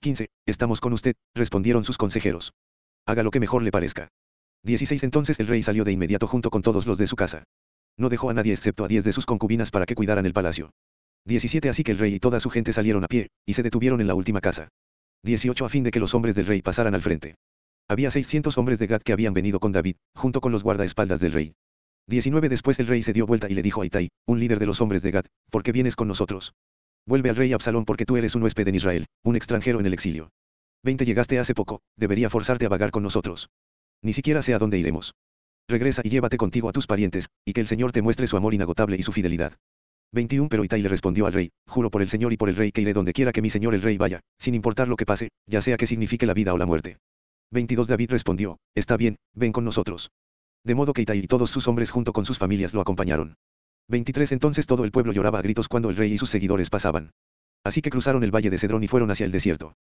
A: 15. Estamos con usted, respondieron sus consejeros. Haga lo que mejor le parezca. 16. Entonces el rey salió de inmediato junto con todos los de su casa. No dejó a nadie excepto a diez de sus concubinas para que cuidaran el palacio. 17. Así que el rey y toda su gente salieron a pie, y se detuvieron en la última casa. 18. A fin de que los hombres del rey pasaran al frente. Había 600 hombres de Gad que habían venido con David, junto con los guardaespaldas del rey. 19 Después el rey se dio vuelta y le dijo a Itai, un líder de los hombres de Gad, ¿por qué vienes con nosotros? Vuelve al rey Absalón porque tú eres un huésped en Israel, un extranjero en el exilio. 20 Llegaste hace poco, debería forzarte a vagar con nosotros. Ni siquiera sé a dónde iremos. Regresa y llévate contigo a tus parientes, y que el Señor te muestre su amor inagotable y su fidelidad. 21 Pero Itai le respondió al rey, juro por el Señor y por el rey que iré donde quiera que mi señor el rey vaya, sin importar lo que pase, ya sea que signifique la vida o la muerte. 22 David respondió, está bien, ven con nosotros. De modo que Itai y todos sus hombres junto con sus familias lo acompañaron. 23 Entonces todo el pueblo lloraba a gritos cuando el rey y sus seguidores pasaban. Así que cruzaron el valle de Cedrón y fueron hacia el desierto.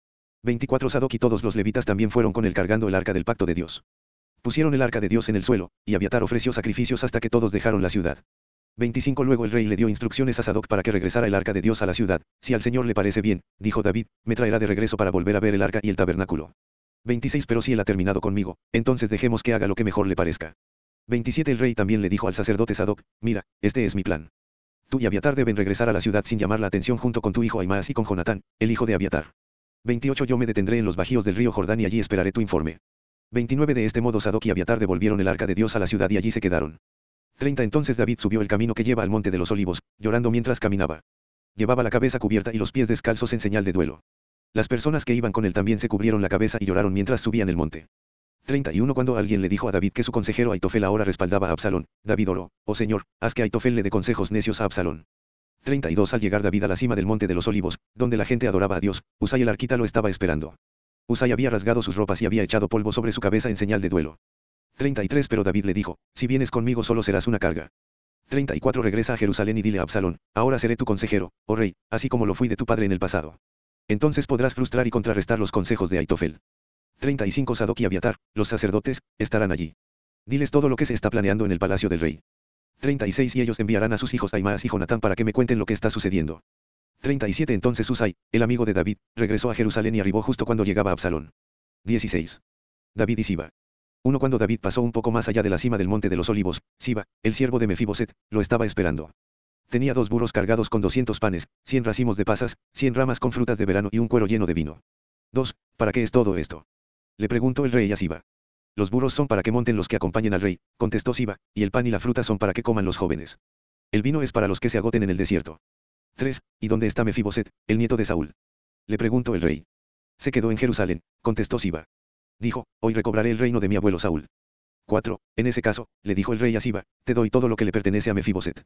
A: 24 Sadoc y todos los levitas también fueron con él cargando el arca del pacto de Dios. Pusieron el arca de Dios en el suelo, y Abiatar ofreció sacrificios hasta que todos dejaron la ciudad. 25 Luego el rey le dio instrucciones a Sadoc para que regresara el arca de Dios a la ciudad. Si al Señor le parece bien, dijo David, me traerá de regreso para volver a ver el arca y el tabernáculo. 26 Pero si él ha terminado conmigo, entonces dejemos que haga lo que mejor le parezca. 27 El rey también le dijo al sacerdote Sadoc, mira, este es mi plan. Tú y Abiatar deben regresar a la ciudad sin llamar la atención junto con tu hijo Aimaas y con Jonatán, el hijo de Abiatar. 28 Yo me detendré en los bajíos del río Jordán y allí esperaré tu informe. 29 De este modo Sadoc y Abiatar devolvieron el arca de Dios a la ciudad y allí se quedaron. 30 Entonces David subió el camino que lleva al monte de los olivos, llorando mientras caminaba. Llevaba la cabeza cubierta y los pies descalzos en señal de duelo. Las personas que iban con él también se cubrieron la cabeza y lloraron mientras subían el monte. 31 Cuando alguien le dijo a David que su consejero Aitofel ahora respaldaba a Absalón, David oró, oh Señor, haz que Aitofel le dé consejos necios a Absalón. 32 Al llegar David a la cima del monte de los olivos, donde la gente adoraba a Dios, Usai el arquita lo estaba esperando. Usai había rasgado sus ropas y había echado polvo sobre su cabeza en señal de duelo. 33 Pero David le dijo, si vienes conmigo solo serás una carga. 34 Regresa a Jerusalén y dile a Absalón, ahora seré tu consejero, oh rey, así como lo fui de tu padre en el pasado. Entonces podrás frustrar y contrarrestar los consejos de Aitofel. 35 Sadoc y Abiatar, los sacerdotes, estarán allí. Diles todo lo que se está planeando en el palacio del rey. 36 Y ellos enviarán a sus hijos Aimaas y Jonatán para que me cuenten lo que está sucediendo. 37 Entonces Usai, el amigo de David, regresó a Jerusalén y arribó justo cuando llegaba Absalón. 16. David y Siba. Uno cuando David pasó un poco más allá de la cima del monte de los olivos, Siba, el siervo de Mefiboset, lo estaba esperando. Tenía dos burros cargados con 200 panes, 100 racimos de pasas, 100 ramas con frutas de verano y un cuero lleno de vino. 2. ¿Para qué es todo esto? Le preguntó el rey a Siba. Los burros son para que monten los que acompañen al rey, contestó Siba, y el pan y la fruta son para que coman los jóvenes. El vino es para los que se agoten en el desierto. 3. ¿Y dónde está Mefiboset, el nieto de Saúl? Le preguntó el rey. Se quedó en Jerusalén, contestó Siba. Dijo, hoy recobraré el reino de mi abuelo Saúl. 4. En ese caso, le dijo el rey a Siba, te doy todo lo que le pertenece a Mefiboset.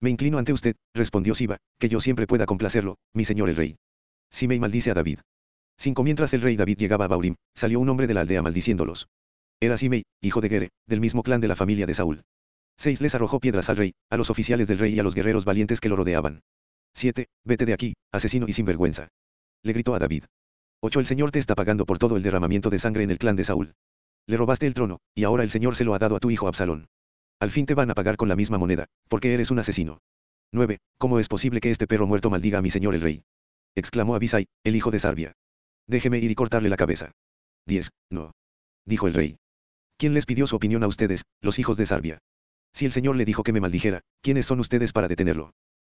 A: Me inclino ante usted, respondió Siba, que yo siempre pueda complacerlo, mi señor el rey. Simei maldice a David. 5. Mientras el rey David llegaba a Baurim, salió un hombre de la aldea maldiciéndolos. Era Simei, hijo de Gere, del mismo clan de la familia de Saúl. 6. Les arrojó piedras al rey, a los oficiales del rey y a los guerreros valientes que lo rodeaban. 7. Vete de aquí, asesino y sinvergüenza. Le gritó a David. 8. El Señor te está pagando por todo el derramamiento de sangre en el clan de Saúl. Le robaste el trono, y ahora el Señor se lo ha dado a tu hijo Absalón. Al fin te van a pagar con la misma moneda, porque eres un asesino. 9. ¿Cómo es posible que este perro muerto maldiga a mi señor el rey? exclamó Abisai, el hijo de Sarbia. Déjeme ir y cortarle la cabeza. 10. No. Dijo el rey. ¿Quién les pidió su opinión a ustedes, los hijos de Sarbia? Si el Señor le dijo que me maldijera, ¿quiénes son ustedes para detenerlo?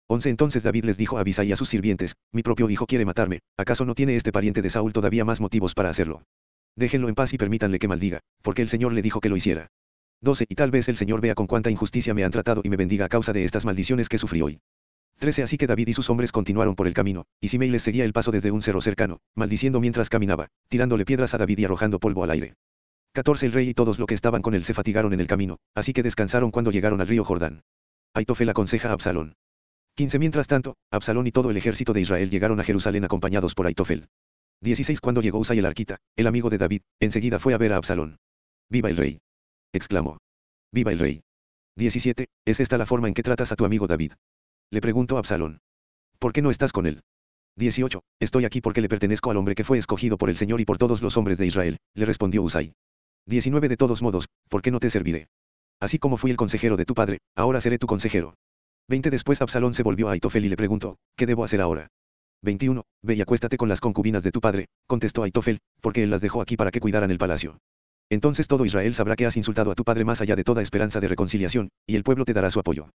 A: 11 Entonces David les dijo a Abisai y a sus sirvientes, mi propio hijo quiere matarme, ¿acaso no tiene este pariente de Saúl todavía más motivos para hacerlo? Déjenlo en paz y permítanle que maldiga, porque el Señor le dijo que lo hiciera. 12. Y tal vez el Señor vea con cuánta injusticia me han tratado y me bendiga a causa de estas maldiciones que sufrí hoy. 13. Así que David y sus hombres continuaron por el camino, y Simei les seguía el paso desde un cerro cercano, maldiciendo mientras caminaba, tirándole piedras a David y arrojando polvo al aire. 14. El rey y todos los que estaban con él se fatigaron en el camino, así que descansaron cuando llegaron al río Jordán. Aitofel aconseja a Absalón. 15. Mientras tanto, Absalón y todo el ejército de Israel llegaron a Jerusalén acompañados por Aitofel. 16. Cuando llegó Usai el arquita, el amigo de David, enseguida fue a ver a Absalón. ¡Viva el rey! exclamó. Viva el rey. 17. ¿Es esta la forma en que tratas a tu amigo David? Le preguntó Absalón. ¿Por qué no estás con él? 18. Estoy aquí porque le pertenezco al hombre que fue escogido por el Señor y por todos los hombres de Israel, le respondió Usai. 19. De todos modos, ¿por qué no te serviré? Así como fui el consejero de tu padre, ahora seré tu consejero. 20. Después Absalón se volvió a Aitofel y le preguntó, ¿qué debo hacer ahora? 21. Ve y acuéstate con las concubinas de tu padre, contestó Aitofel, porque él las dejó aquí para que cuidaran el palacio. Entonces todo Israel sabrá que has insultado a tu padre más allá de toda esperanza de reconciliación, y el pueblo te dará su apoyo.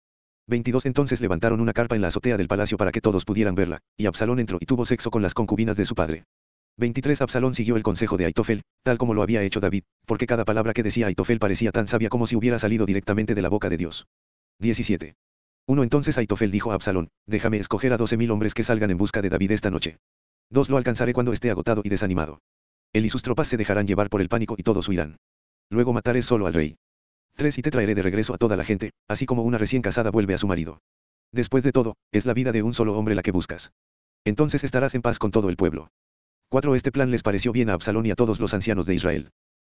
A: 22 Entonces levantaron una carpa en la azotea del palacio para que todos pudieran verla, y Absalón entró y tuvo sexo con las concubinas de su padre. 23 Absalón siguió el consejo de Aitofel, tal como lo había hecho David, porque cada palabra que decía Aitofel parecía tan sabia como si hubiera salido directamente de la boca de Dios. 17. 1 Entonces Aitofel dijo a Absalón, déjame escoger a doce mil hombres que salgan en busca de David esta noche. Dos lo alcanzaré cuando esté agotado y desanimado. Él y sus tropas se dejarán llevar por el pánico y todos huirán. Luego mataré solo al rey. 3 Y te traeré de regreso a toda la gente, así como una recién casada vuelve a su marido. Después de todo, es la vida de un solo hombre la que buscas. Entonces estarás en paz con todo el pueblo. 4. Este plan les pareció bien a Absalón y a todos los ancianos de Israel.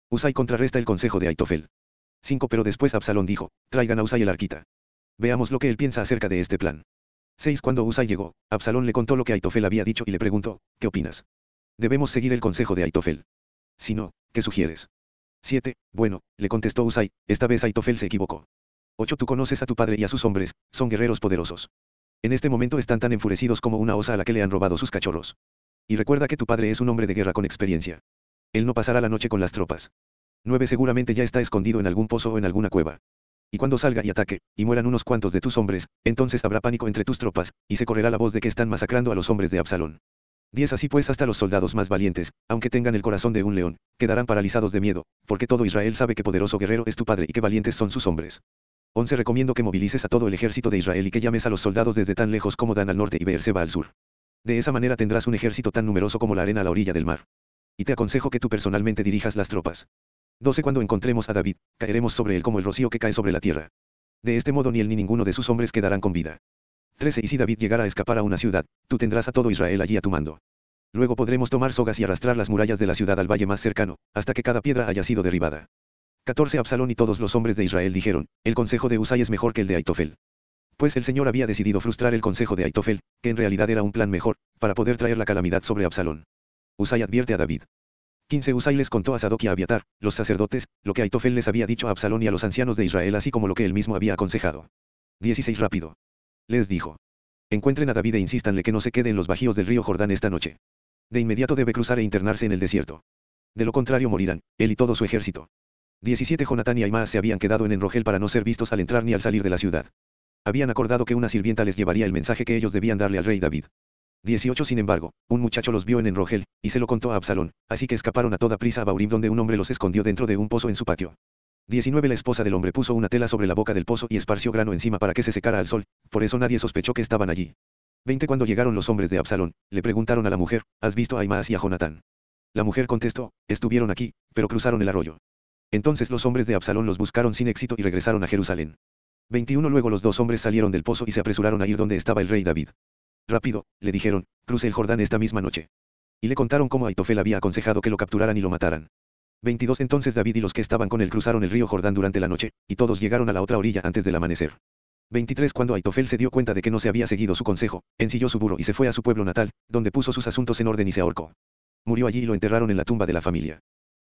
A: Usai contrarresta el consejo de Aitofel. 5. Pero después Absalón dijo, traigan a Usai el arquita. Veamos lo que él piensa acerca de este plan. 6. Cuando Usai llegó, Absalón le contó lo que Aitofel había dicho y le preguntó, ¿qué opinas? Debemos seguir el consejo de Aitofel. Si no, ¿qué sugieres? 7. Bueno, le contestó Usai, esta vez Aitofel se equivocó. 8. Tú conoces a tu padre y a sus hombres, son guerreros poderosos. En este momento están tan enfurecidos como una osa a la que le han robado sus cachorros. Y recuerda que tu padre es un hombre de guerra con experiencia. Él no pasará la noche con las tropas. 9. Seguramente ya está escondido en algún pozo o en alguna cueva. Y cuando salga y ataque, y mueran unos cuantos de tus hombres, entonces habrá pánico entre tus tropas, y se correrá la voz de que están masacrando a los hombres de Absalón. 10 Así pues hasta los soldados más valientes, aunque tengan el corazón de un león, quedarán paralizados de miedo, porque todo Israel sabe que poderoso guerrero es tu padre y que valientes son sus hombres. 11 Recomiendo que movilices a todo el ejército de Israel y que llames a los soldados desde tan lejos como Dan al norte y Beerseba al sur. De esa manera tendrás un ejército tan numeroso como la arena a la orilla del mar. Y te aconsejo que tú personalmente dirijas las tropas. 12 Cuando encontremos a David, caeremos sobre él como el rocío que cae sobre la tierra. De este modo ni él ni ninguno de sus hombres quedarán con vida. 13 Y si David llegara a escapar a una ciudad, tú tendrás a todo Israel allí a tu mando. Luego podremos tomar sogas y arrastrar las murallas de la ciudad al valle más cercano, hasta que cada piedra haya sido derribada. 14 Absalón y todos los hombres de Israel dijeron, el consejo de Usai es mejor que el de Aitofel. Pues el Señor había decidido frustrar el consejo de Aitofel, que en realidad era un plan mejor, para poder traer la calamidad sobre Absalón. Usai advierte a David. 15 Usai les contó a Sadoc y a Abiatar, los sacerdotes, lo que Aitofel les había dicho a Absalón y a los ancianos de Israel así como lo que él mismo había aconsejado. 16 Rápido. Les dijo. Encuentren a David e insístanle que no se quede en los bajíos del río Jordán esta noche. De inmediato debe cruzar e internarse en el desierto. De lo contrario morirán, él y todo su ejército. 17 Jonatán y Aimaas se habían quedado en Enrogel para no ser vistos al entrar ni al salir de la ciudad. Habían acordado que una sirvienta les llevaría el mensaje que ellos debían darle al rey David. 18 Sin embargo, un muchacho los vio en Enrogel, y se lo contó a Absalón, así que escaparon a toda prisa a Baurim donde un hombre los escondió dentro de un pozo en su patio. 19 La esposa del hombre puso una tela sobre la boca del pozo y esparció grano encima para que se secara al sol, por eso nadie sospechó que estaban allí. 20 Cuando llegaron los hombres de Absalón, le preguntaron a la mujer, ¿has visto a Aimaas y a Jonatán? La mujer contestó, estuvieron aquí, pero cruzaron el arroyo. Entonces los hombres de Absalón los buscaron sin éxito y regresaron a Jerusalén. 21 Luego los dos hombres salieron del pozo y se apresuraron a ir donde estaba el rey David. Rápido, le dijeron, cruce el Jordán esta misma noche. Y le contaron cómo Aitofel había aconsejado que lo capturaran y lo mataran. 22 Entonces David y los que estaban con él cruzaron el río Jordán durante la noche, y todos llegaron a la otra orilla antes del amanecer. 23 Cuando Aitofel se dio cuenta de que no se había seguido su consejo, ensilló su burro y se fue a su pueblo natal, donde puso sus asuntos en orden y se ahorcó. Murió allí y lo enterraron en la tumba de la familia.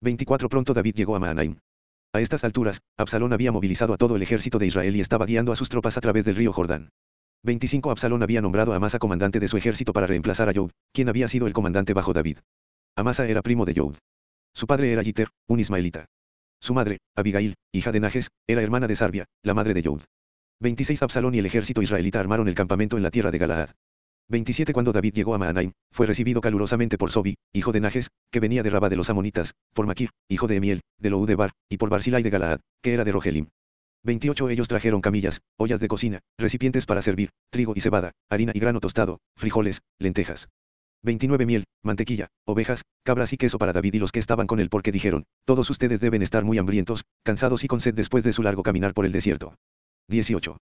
A: 24 Pronto David llegó a Maanaim. A estas alturas, Absalón había movilizado a todo el ejército de Israel y estaba guiando a sus tropas a través del río Jordán. 25 Absalón había nombrado a Amasa comandante de su ejército para reemplazar a Job, quien había sido el comandante bajo David. Amasa era primo de Job. Su padre era Jiter, un ismaelita. Su madre, Abigail, hija de Najes, era hermana de Sarbia, la madre de Job. 26 Absalón y el ejército israelita armaron el campamento en la tierra de Galaad. 27 Cuando David llegó a Maanaim, fue recibido calurosamente por Sobi, hijo de Najes, que venía de Rabá de los Amonitas, por Maquir, hijo de Emiel, de Loudebar, y por Barzilai de Galaad, que era de Rogelim. 28 Ellos trajeron camillas, ollas de cocina, recipientes para servir, trigo y cebada, harina y grano tostado, frijoles, lentejas. 29 Miel, mantequilla, ovejas, cabras y queso para David y los que estaban con él porque dijeron, todos ustedes deben estar muy hambrientos, cansados y con sed después de su largo caminar por el desierto. 18.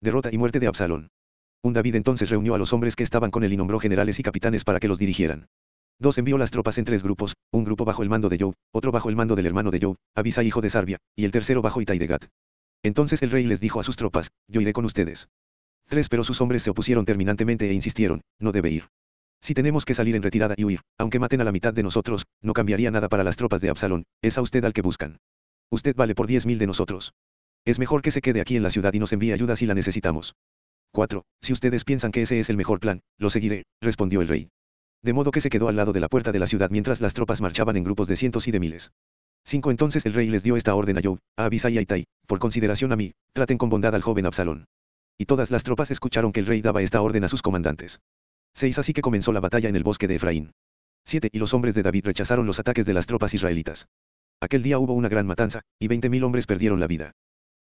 A: Derrota y muerte de Absalón. Un David entonces reunió a los hombres que estaban con él y nombró generales y capitanes para que los dirigieran. Dos envió las tropas en tres grupos, un grupo bajo el mando de Job, otro bajo el mando del hermano de Job, Abisai hijo de Sarbia, y el tercero bajo Itai de. Entonces el rey les dijo a sus tropas, yo iré con ustedes. Tres pero sus hombres se opusieron terminantemente e insistieron, no debe ir. Si tenemos que salir en retirada y huir, aunque maten a la mitad de nosotros, no cambiaría nada para las tropas de Absalón, es a usted al que buscan. Usted vale por diez mil de nosotros. Es mejor que se quede aquí en la ciudad y nos envíe ayuda si la necesitamos. 4. Si ustedes piensan que ese es el mejor plan, lo seguiré, respondió el rey. De modo que se quedó al lado de la puerta de la ciudad mientras las tropas marchaban en grupos de cientos y de miles. 5. Entonces el rey les dio esta orden a Job, a Abisai y a Itai, por consideración a mí, traten con bondad al joven Absalón. Y todas las tropas escucharon que el rey daba esta orden a sus comandantes. 6. Así que comenzó la batalla en el bosque de Efraín. 7. Y los hombres de David rechazaron los ataques de las tropas israelitas. Aquel día hubo una gran matanza, y veinte mil hombres perdieron la vida.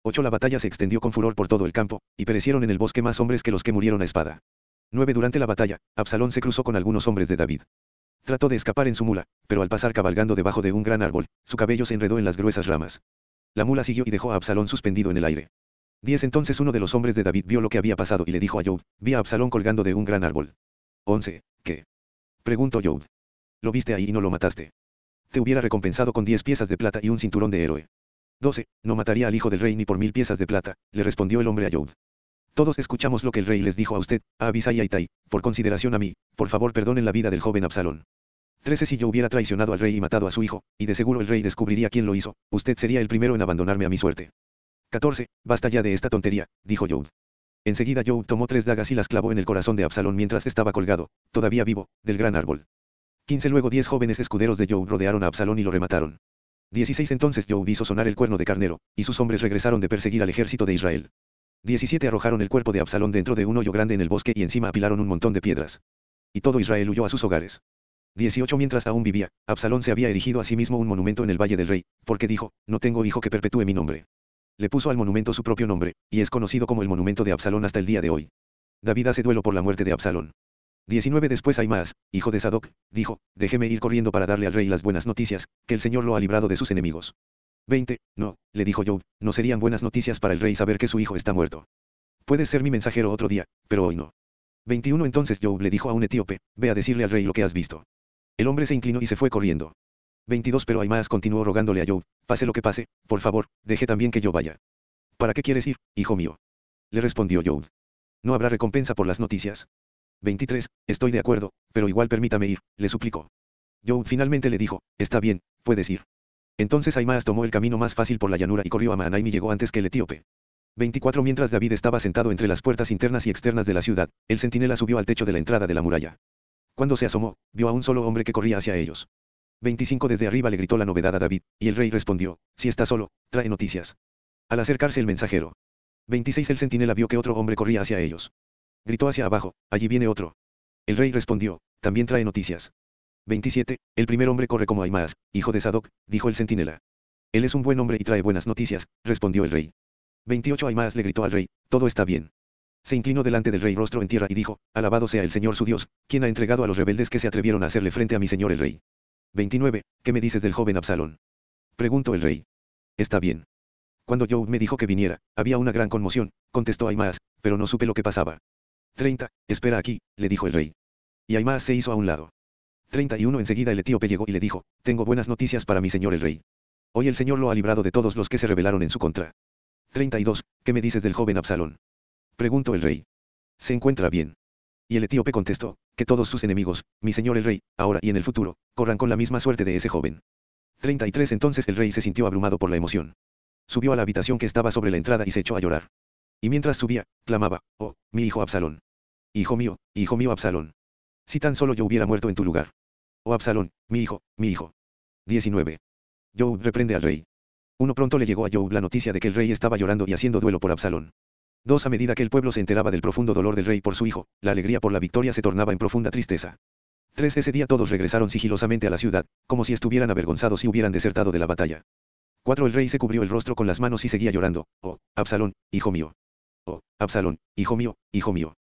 A: 8. La batalla se extendió con furor por todo el campo, y perecieron en el bosque más hombres que los que murieron a espada. 9. Durante la batalla, Absalón se cruzó con algunos hombres de David. Trató de escapar en su mula, pero al pasar cabalgando debajo de un gran árbol, su cabello se enredó en las gruesas ramas. La mula siguió y dejó a Absalón suspendido en el aire. 10. Entonces uno de los hombres de David vio lo que había pasado y le dijo a Job, vi a Absalón colgando de un gran árbol. 11. ¿Qué? Preguntó Job. Lo viste ahí y no lo mataste. Te hubiera recompensado con diez piezas de plata y un cinturón de héroe. 12. No mataría al hijo del rey ni por mil piezas de plata, le respondió el hombre a Job. Todos escuchamos lo que el rey les dijo a usted, a Abisai y a Itai, por consideración a mí, por favor perdonen la vida del joven Absalón. 13. Si yo hubiera traicionado al rey y matado a su hijo, y de seguro el rey descubriría quién lo hizo, usted sería el primero en abandonarme a mi suerte. 14. Basta ya de esta tontería, dijo Job. Enseguida Job tomó tres dagas y las clavó en el corazón de Absalón mientras estaba colgado, todavía vivo, del gran árbol. 15. Luego diez jóvenes escuderos de Job rodearon a Absalón y lo remataron. 16. Entonces Job hizo sonar el cuerno de carnero, y sus hombres regresaron de perseguir al ejército de Israel. 17. Arrojaron el cuerpo de Absalón dentro de un hoyo grande en el bosque y encima apilaron un montón de piedras. Y todo Israel huyó a sus hogares. 18. Mientras aún vivía, Absalón se había erigido a sí mismo un monumento en el Valle del Rey, porque dijo, no tengo hijo que perpetúe mi nombre. Le puso al monumento su propio nombre, y es conocido como el monumento de Absalón hasta el día de hoy. David hace duelo por la muerte de Absalón. 19 Después más, hijo de Sadoc, dijo, déjeme ir corriendo para darle al rey las buenas noticias, que el Señor lo ha librado de sus enemigos. 20. No, le dijo Job, no serían buenas noticias para el rey saber que su hijo está muerto. Puedes ser mi mensajero otro día, pero hoy no. 21 Entonces Job le dijo a un etíope, ve a decirle al rey lo que has visto. El hombre se inclinó y se fue corriendo. 22 Pero más continuó rogándole a Job, pase lo que pase, por favor, deje también que yo vaya. ¿Para qué quieres ir, hijo mío? Le respondió Job. No habrá recompensa por las noticias. 23. Estoy de acuerdo, pero igual permítame ir, le suplicó. Job finalmente le dijo, está bien, puedes ir. Entonces Aimaas tomó el camino más fácil por la llanura y corrió a Mahanaim y llegó antes que el etíope. 24 Mientras David estaba sentado entre las puertas internas y externas de la ciudad, el centinela subió al techo de la entrada de la muralla. Cuando se asomó, vio a un solo hombre que corría hacia ellos. 25 Desde arriba le gritó la novedad a David, y el rey respondió, si está solo, trae noticias. Al acercarse el mensajero. 26 El centinela vio que otro hombre corría hacia ellos. Gritó hacia abajo, allí viene otro. El rey respondió, también trae noticias. 27. El primer hombre corre como Aimaas, hijo de Sadoc, dijo el centinela. Él es un buen hombre y trae buenas noticias, respondió el rey. 28. Aimaas le gritó al rey, todo está bien. Se inclinó delante del rey rostro en tierra y dijo, alabado sea el Señor su Dios, quien ha entregado a los rebeldes que se atrevieron a hacerle frente a mi señor el rey. 29. ¿Qué me dices del joven Absalón? Preguntó el rey. Está bien. Cuando Job me dijo que viniera, había una gran conmoción, contestó Aimaas, pero no supe lo que pasaba. 30. Espera aquí, le dijo el rey. Y Aimaas se hizo a un lado. 31. Enseguida el etíope llegó y le dijo, tengo buenas noticias para mi señor el rey. Hoy el Señor lo ha librado de todos los que se rebelaron en su contra. 32. ¿Qué me dices del joven Absalón? Preguntó el rey. Se encuentra bien. Y el etíope contestó, que todos sus enemigos, mi señor el rey, ahora y en el futuro, corran con la misma suerte de ese joven. 33. Entonces el rey se sintió abrumado por la emoción. Subió a la habitación que estaba sobre la entrada y se echó a llorar. Y mientras subía, clamaba, oh, mi hijo Absalón. Hijo mío, hijo mío Absalón. Si tan solo yo hubiera muerto en tu lugar. Oh Absalón, mi hijo, mi hijo. 19. Job reprende al rey. Uno pronto le llegó a Job la noticia de que el rey estaba llorando y haciendo duelo por Absalón. Dos a medida que el pueblo se enteraba del profundo dolor del rey por su hijo, la alegría por la victoria se tornaba en profunda tristeza. Tres ese día todos regresaron sigilosamente a la ciudad, como si estuvieran avergonzados y hubieran desertado de la batalla. 4. El rey se cubrió el rostro con las manos y seguía llorando. Oh, Absalón, hijo mío. Oh, Absalón, hijo mío, hijo mío.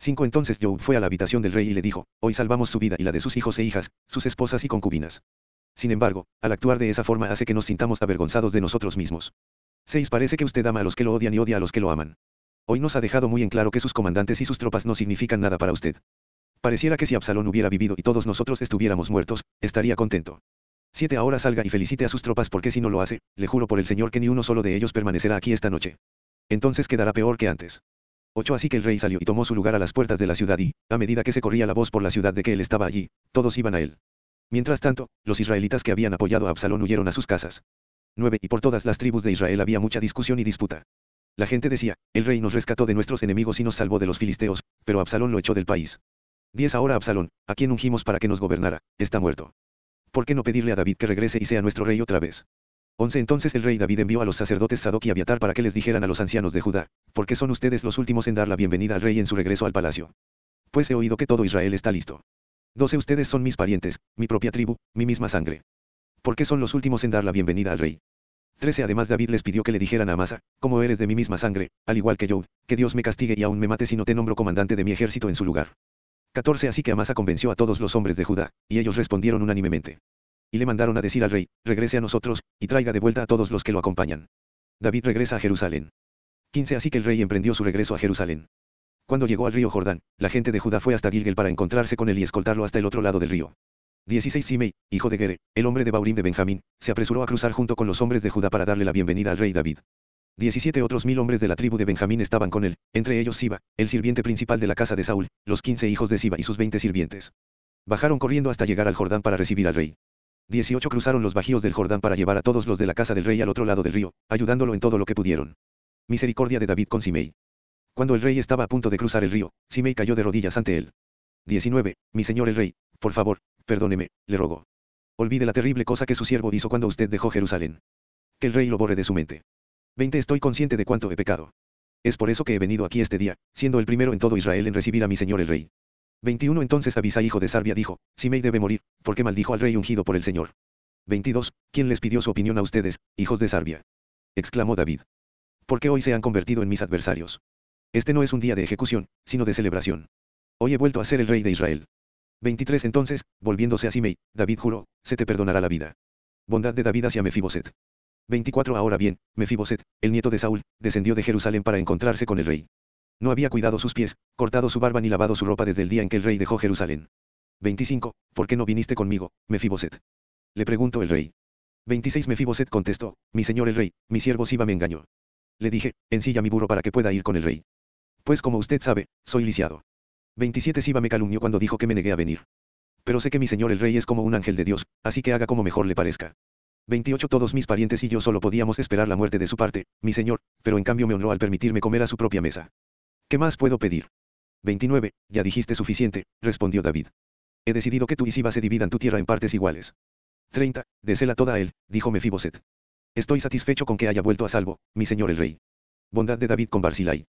A: 5. Entonces Job fue a la habitación del rey y le dijo, hoy salvamos su vida y la de sus hijos e hijas, sus esposas y concubinas. Sin embargo, al actuar de esa forma hace que nos sintamos avergonzados de nosotros mismos. 6. Parece que usted ama a los que lo odian y odia a los que lo aman. Hoy nos ha dejado muy en claro que sus comandantes y sus tropas no significan nada para usted. Pareciera que si Absalón hubiera vivido y todos nosotros estuviéramos muertos, estaría contento. 7. Ahora salga y felicite a sus tropas porque si no lo hace, le juro por el Señor que ni uno solo de ellos permanecerá aquí esta noche. Entonces quedará peor que antes. 8. Así que el rey salió y tomó su lugar a las puertas de la ciudad y, a medida que se corría la voz por la ciudad de que él estaba allí, todos iban a él. Mientras tanto, los israelitas que habían apoyado a Absalón huyeron a sus casas. 9. Y por todas las tribus de Israel había mucha discusión y disputa. La gente decía, el rey nos rescató de nuestros enemigos y nos salvó de los filisteos, pero Absalón lo echó del país. 10. Ahora Absalón, a quien ungimos para que nos gobernara, está muerto. ¿Por qué no pedirle a David que regrese y sea nuestro rey otra vez? 11 Entonces el rey David envió a los sacerdotes Sadoc y Abiatar para que les dijeran a los ancianos de Judá, porque son ustedes los últimos en dar la bienvenida al rey en su regreso al palacio. Pues he oído que todo Israel está listo. 12 ustedes son mis parientes, mi propia tribu, mi misma sangre. ¿Por qué son los últimos en dar la bienvenida al rey? 13 Además David les pidió que le dijeran a Amasa, como eres de mi misma sangre, al igual que yo, que Dios me castigue y aún me mate si no te nombro comandante de mi ejército en su lugar. 14 Así que Amasa convenció a todos los hombres de Judá, y ellos respondieron unánimemente. Y le mandaron a decir al rey, regrese a nosotros, y traiga de vuelta a todos los que lo acompañan. David regresa a Jerusalén. 15 Así que el rey emprendió su regreso a Jerusalén. Cuando llegó al río Jordán, la gente de Judá fue hasta Gilgel para encontrarse con él y escoltarlo hasta el otro lado del río. 16 Simei, hijo de Gere, el hombre de Baurim de Benjamín, se apresuró a cruzar junto con los hombres de Judá para darle la bienvenida al rey David. 17 otros mil hombres de la tribu de Benjamín estaban con él, entre ellos Siba, el sirviente principal de la casa de Saúl, los 15 hijos de Siba y sus 20 sirvientes. Bajaron corriendo hasta llegar al Jordán para recibir al rey. 18 cruzaron los bajíos del Jordán para llevar a todos los de la casa del rey al otro lado del río, ayudándolo en todo lo que pudieron. Misericordia de David con Simei. Cuando el rey estaba a punto de cruzar el río, Simei cayó de rodillas ante él. 19. Mi señor el rey, por favor, perdóneme, le rogó. Olvide la terrible cosa que su siervo hizo cuando usted dejó Jerusalén. Que el rey lo borre de su mente. 20. Estoy consciente de cuánto he pecado. Es por eso que he venido aquí este día, siendo el primero en todo Israel en recibir a mi señor el rey. 21. Entonces Abisai hijo de Sarbia dijo, Simei debe morir, porque maldijo al rey ungido por el Señor. 22. ¿Quién les pidió su opinión a ustedes, hijos de Sarbia? exclamó David. ¿Por qué hoy se han convertido en mis adversarios? Este no es un día de ejecución, sino de celebración. Hoy he vuelto a ser el rey de Israel. 23 Entonces, volviéndose a Simei, David juró, se te perdonará la vida. Bondad de David hacia Mefiboset. 24 Ahora bien, Mefiboset, el nieto de Saúl, descendió de Jerusalén para encontrarse con el rey. No había cuidado sus pies, cortado su barba ni lavado su ropa desde el día en que el rey dejó Jerusalén. 25. ¿Por qué no viniste conmigo, Mefiboset? Le preguntó el rey. 26 Mefiboset contestó, mi señor el rey, mi siervo Siba me engañó. Le dije, ensilla mi burro para que pueda ir con el rey. Pues como usted sabe, soy lisiado. 27 Siba me calumnió cuando dijo que me negué a venir. Pero sé que mi señor el rey es como un ángel de Dios, así que haga como mejor le parezca. 28 Todos mis parientes y yo solo podíamos esperar la muerte de su parte, mi señor, pero en cambio me honró al permitirme comer a su propia mesa. ¿Qué más puedo pedir? 29 Ya dijiste suficiente, respondió David. He decidido que tú y Siba se dividan tu tierra en partes iguales. 30 Desela toda a él, dijo Mefiboset. Estoy satisfecho con que haya vuelto a salvo, mi señor el rey. Bondad de David con Barzilai.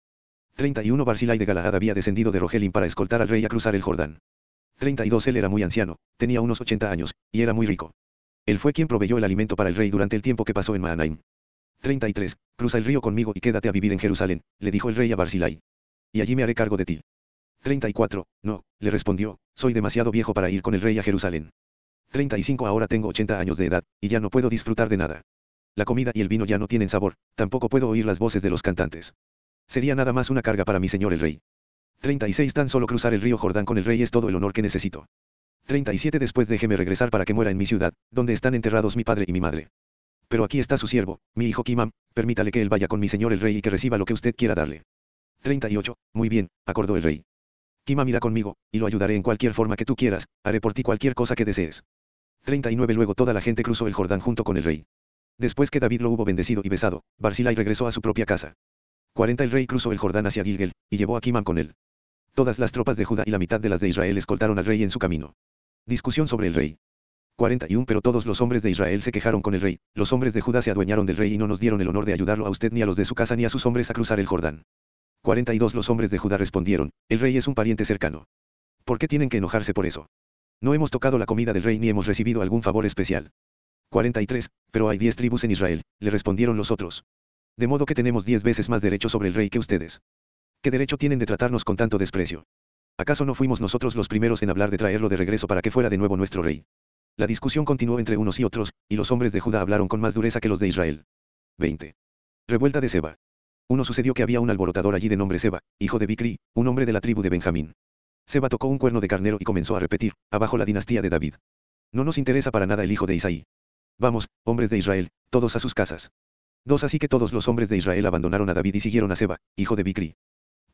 A: 31 Barzilai de Galaad había descendido de Rogelim para escoltar al rey a cruzar el Jordán. 32 Él era muy anciano, tenía unos 80 años, y era muy rico. Él fue quien proveyó el alimento para el rey durante el tiempo que pasó en Mahanaim. 33 Cruza el río conmigo y quédate a vivir en Jerusalén, le dijo el rey a Barzilai. Y allí me haré cargo de ti. 34 No, le respondió, soy demasiado viejo para ir con el rey a Jerusalén. 35 Ahora tengo 80 años de edad, y ya no puedo disfrutar de nada. La comida y el vino ya no tienen sabor, tampoco puedo oír las voces de los cantantes. Sería nada más una carga para mi señor el rey. 36 Tan solo cruzar el río Jordán con el rey es todo el honor que necesito. 37 Después déjeme regresar para que muera en mi ciudad, donde están enterrados mi padre y mi madre. Pero aquí está su siervo, mi hijo Kimam, permítale que él vaya con mi señor el rey y que reciba lo que usted quiera darle. 38 Muy bien, acordó el rey. Kimam irá conmigo, y lo ayudaré en cualquier forma que tú quieras, haré por ti cualquier cosa que desees. 39 Luego toda la gente cruzó el Jordán junto con el rey. Después que David lo hubo bendecido y besado, Barzilai regresó a su propia casa. 40 El rey cruzó el Jordán hacia Gilgel, y llevó a Kimam con él. Todas las tropas de Judá y la mitad de las de Israel escoltaron al rey en su camino. Discusión sobre el rey. 41 Pero todos los hombres de Israel se quejaron con el rey, los hombres de Judá se adueñaron del rey y no nos dieron el honor de ayudarlo a usted ni a los de su casa ni a sus hombres a cruzar el Jordán. 42 Los hombres de Judá respondieron, el rey es un pariente cercano. ¿Por qué tienen que enojarse por eso? No hemos tocado la comida del rey ni hemos recibido algún favor especial. 43 Pero hay diez tribus en Israel, le respondieron los otros. De modo que tenemos diez veces más derecho sobre el rey que ustedes. ¿Qué derecho tienen de tratarnos con tanto desprecio? ¿Acaso no fuimos nosotros los primeros en hablar de traerlo de regreso para que fuera de nuevo nuestro rey? La discusión continuó entre unos y otros, y los hombres de Judá hablaron con más dureza que los de Israel. 20. Revuelta de Seba. Uno sucedió que había un alborotador allí de nombre Seba, hijo de Bicri, un hombre de la tribu de Benjamín. Seba tocó un cuerno de carnero y comenzó a repetir, abajo la dinastía de David. No nos interesa para nada el hijo de Isaí. Vamos, hombres de Israel, todos a sus casas. Dos Así que todos los hombres de Israel abandonaron a David y siguieron a Seba, hijo de Bicri.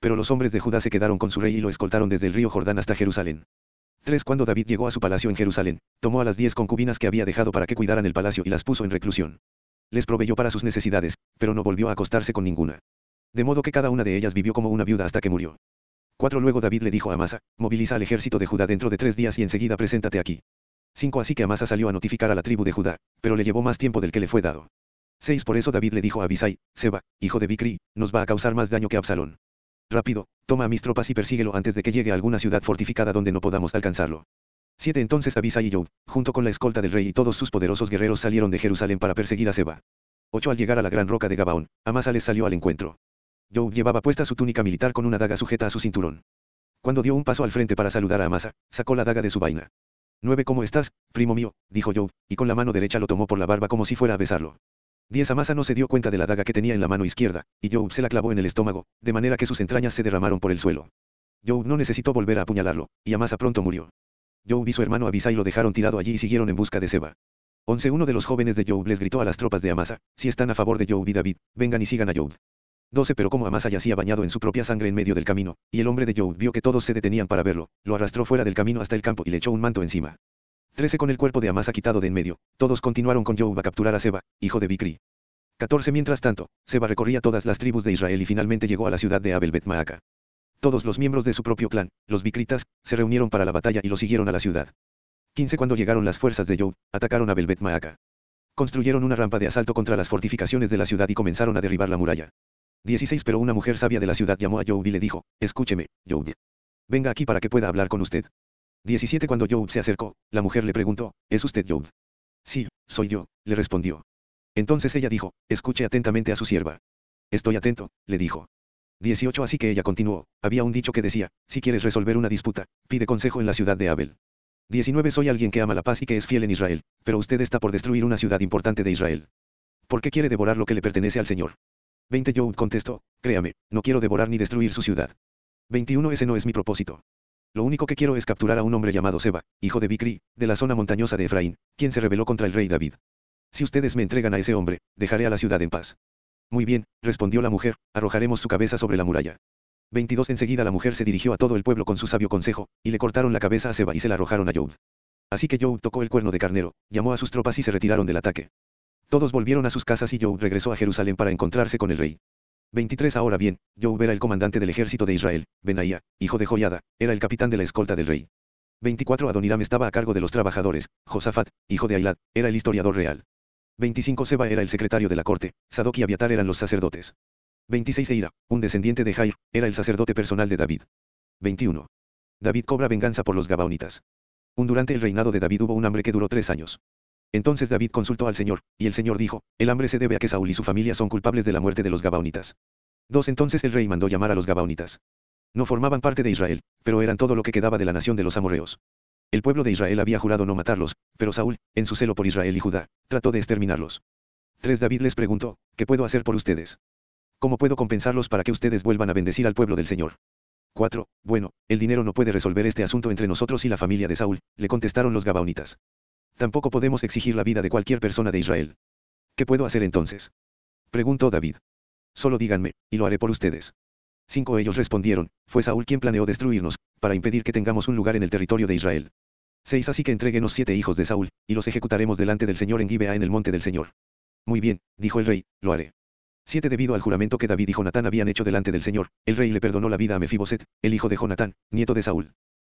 A: Pero los hombres de Judá se quedaron con su rey y lo escoltaron desde el río Jordán hasta Jerusalén. 3. Cuando David llegó a su palacio en Jerusalén, tomó a las diez concubinas que había dejado para que cuidaran el palacio y las puso en reclusión. Les proveyó para sus necesidades, pero no volvió a acostarse con ninguna. De modo que cada una de ellas vivió como una viuda hasta que murió. 4. Luego David le dijo a Amasa, moviliza al ejército de Judá dentro de tres días y enseguida preséntate aquí. 5. Así que Amasa salió a notificar a la tribu de Judá, pero le llevó más tiempo del que le fue dado. 6. Por eso David le dijo a Abisai, Seba, hijo de Bicri, nos va a causar más daño que Absalón. Rápido, toma a mis tropas y persíguelo antes de que llegue a alguna ciudad fortificada donde no podamos alcanzarlo. 7 Entonces Abisai y Job, junto con la escolta del rey y todos sus poderosos guerreros salieron de Jerusalén para perseguir a Seba. 8 Al llegar a la gran roca de Gabaón, Amasa les salió al encuentro. Job llevaba puesta su túnica militar con una daga sujeta a su cinturón. Cuando dio un paso al frente para saludar a Amasa, sacó la daga de su vaina. 9 ¿Cómo estás, primo mío? dijo Job, y con la mano derecha lo tomó por la barba como si fuera a besarlo. 10 Amasa no se dio cuenta de la daga que tenía en la mano izquierda, y Job se la clavó en el estómago, de manera que sus entrañas se derramaron por el suelo. Job no necesitó volver a apuñalarlo, y Amasa pronto murió. Job y su hermano Abisai lo dejaron tirado allí y siguieron en busca de Seba. 11 Uno de los jóvenes de Job les gritó a las tropas de Amasa, si están a favor de Job y David, vengan y sigan a Job. 12 Pero como Amasa yacía bañado en su propia sangre en medio del camino, y el hombre de Job vio que todos se detenían para verlo, lo arrastró fuera del camino hasta el campo y le echó un manto encima. 13 Con el cuerpo de Amasa quitado de en medio, todos continuaron con Job a capturar a Seba, hijo de Bicri. 14 Mientras tanto, Seba recorría todas las tribus de Israel y finalmente llegó a la ciudad de Abel Bet Maaca. Todos los miembros de su propio clan, los Bicritas, se reunieron para la batalla y lo siguieron a la ciudad. 15 Cuando llegaron las fuerzas de Job, atacaron a Belbet Maaca. Construyeron una rampa de asalto contra las fortificaciones de la ciudad y comenzaron a derribar la muralla. 16 Pero una mujer sabia de la ciudad llamó a Job y le dijo, Escúcheme, Job. Venga aquí para que pueda hablar con usted. 17 Cuando Job se acercó, la mujer le preguntó, ¿es usted Job? Sí, soy yo, le respondió. Entonces ella dijo, escuche atentamente a su sierva. Estoy atento, le dijo. 18 Así que ella continuó, había un dicho que decía, si quieres resolver una disputa, pide consejo en la ciudad de Abel. 19 Soy alguien que ama la paz y que es fiel en Israel, pero usted está por destruir una ciudad importante de Israel. ¿Por qué quiere devorar lo que le pertenece al Señor? 20 Job contestó, créame, no quiero devorar ni destruir su ciudad. 21 Ese no es mi propósito. Lo único que quiero es capturar a un hombre llamado Seba, hijo de Bicri, de la zona montañosa de Efraín, quien se rebeló contra el rey David. Si ustedes me entregan a ese hombre, dejaré a la ciudad en paz. Muy bien, respondió la mujer, arrojaremos su cabeza sobre la muralla. 22 Enseguida la mujer se dirigió a todo el pueblo con su sabio consejo, y le cortaron la cabeza a Seba y se la arrojaron a Job. Así que Job tocó el cuerno de carnero, llamó a sus tropas y se retiraron del ataque. Todos volvieron a sus casas y Job regresó a Jerusalén para encontrarse con el rey. 23 Ahora bien, Job era el comandante del ejército de Israel, Benaía, hijo de Joyada, era el capitán de la escolta del rey. 24 Adoniram estaba a cargo de los trabajadores, Josafat, hijo de Ailat, era el historiador real. 25 Seba era el secretario de la corte, Sadoc y Abiatar eran los sacerdotes. 26 Eira, un descendiente de Jair, era el sacerdote personal de David. 21. David cobra venganza por los Gabaonitas. Un durante el reinado de David hubo un hambre que duró tres años. Entonces David consultó al Señor, y el Señor dijo, el hambre se debe a que Saúl y su familia son culpables de la muerte de los Gabaonitas. 2. Entonces el rey mandó llamar a los Gabaonitas. No formaban parte de Israel, pero eran todo lo que quedaba de la nación de los amorreos. El pueblo de Israel había jurado no matarlos, pero Saúl, en su celo por Israel y Judá, trató de exterminarlos. 3. David les preguntó, ¿qué puedo hacer por ustedes? ¿Cómo puedo compensarlos para que ustedes vuelvan a bendecir al pueblo del Señor? 4. Bueno, el dinero no puede resolver este asunto entre nosotros y la familia de Saúl, le contestaron los Gabaonitas. Tampoco podemos exigir la vida de cualquier persona de Israel. ¿Qué puedo hacer entonces? Preguntó David. Solo díganme, y lo haré por ustedes. Cinco ellos respondieron, fue Saúl quien planeó destruirnos, para impedir que tengamos un lugar en el territorio de Israel. 6 Así que entréguenos siete hijos de Saúl, y los ejecutaremos delante del Señor en Gibea en el monte del Señor. Muy bien, dijo el rey, lo haré. 7 Debido al juramento que David y Jonatán habían hecho delante del Señor, el rey le perdonó la vida a Mefiboset, el hijo de Jonatán, nieto de Saúl.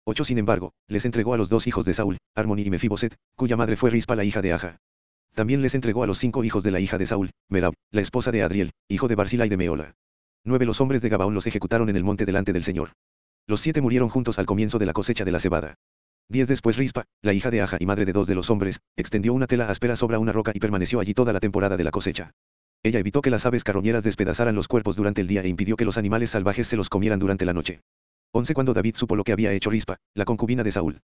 A: 8 Sin embargo, les entregó a los dos hijos de Saúl, Armoni y Mefiboset, cuya madre fue Rispa la hija de Aja. También les entregó a los cinco hijos de la hija de Saúl, Merab, la esposa de Adriel, hijo de Barzila y de Meola. Nueve los hombres de Gabaón los ejecutaron en el monte delante del Señor. Los siete murieron juntos al comienzo de la cosecha de la cebada. Diez después Rispa, la hija de Aja y madre de dos de los hombres, extendió una tela áspera sobre una roca y permaneció allí toda la temporada de la cosecha. Ella evitó que las aves carroñeras despedazaran los cuerpos durante el día e impidió que los animales salvajes se los comieran durante la noche. 11 Cuando David supo lo que había hecho Rispa, la concubina de Saúl.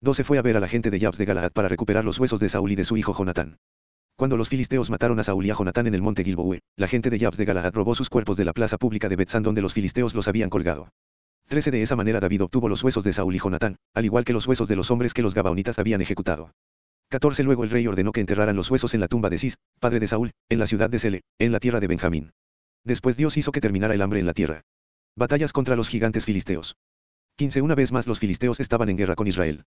A: 12 Fue a ver a la gente de Yabs de Galaad para recuperar los huesos de Saúl y de su hijo Jonatán. Cuando los filisteos mataron a Saúl y a Jonatán en el monte Gilboe, la gente de Yabs de Galaad robó sus cuerpos de la plaza pública de Betzán donde los filisteos los habían colgado. 13 De esa manera David obtuvo los huesos de Saúl y Jonatán, al igual que los huesos de los hombres que los gabaonitas habían ejecutado. 14 Luego el rey ordenó que enterraran los huesos en la tumba de Cis, padre de Saúl, en la ciudad de Sele, en la tierra de Benjamín. Después Dios hizo que terminara el hambre en la tierra. Batallas contra los gigantes filisteos. 15 Una vez más los filisteos estaban en guerra con Israel.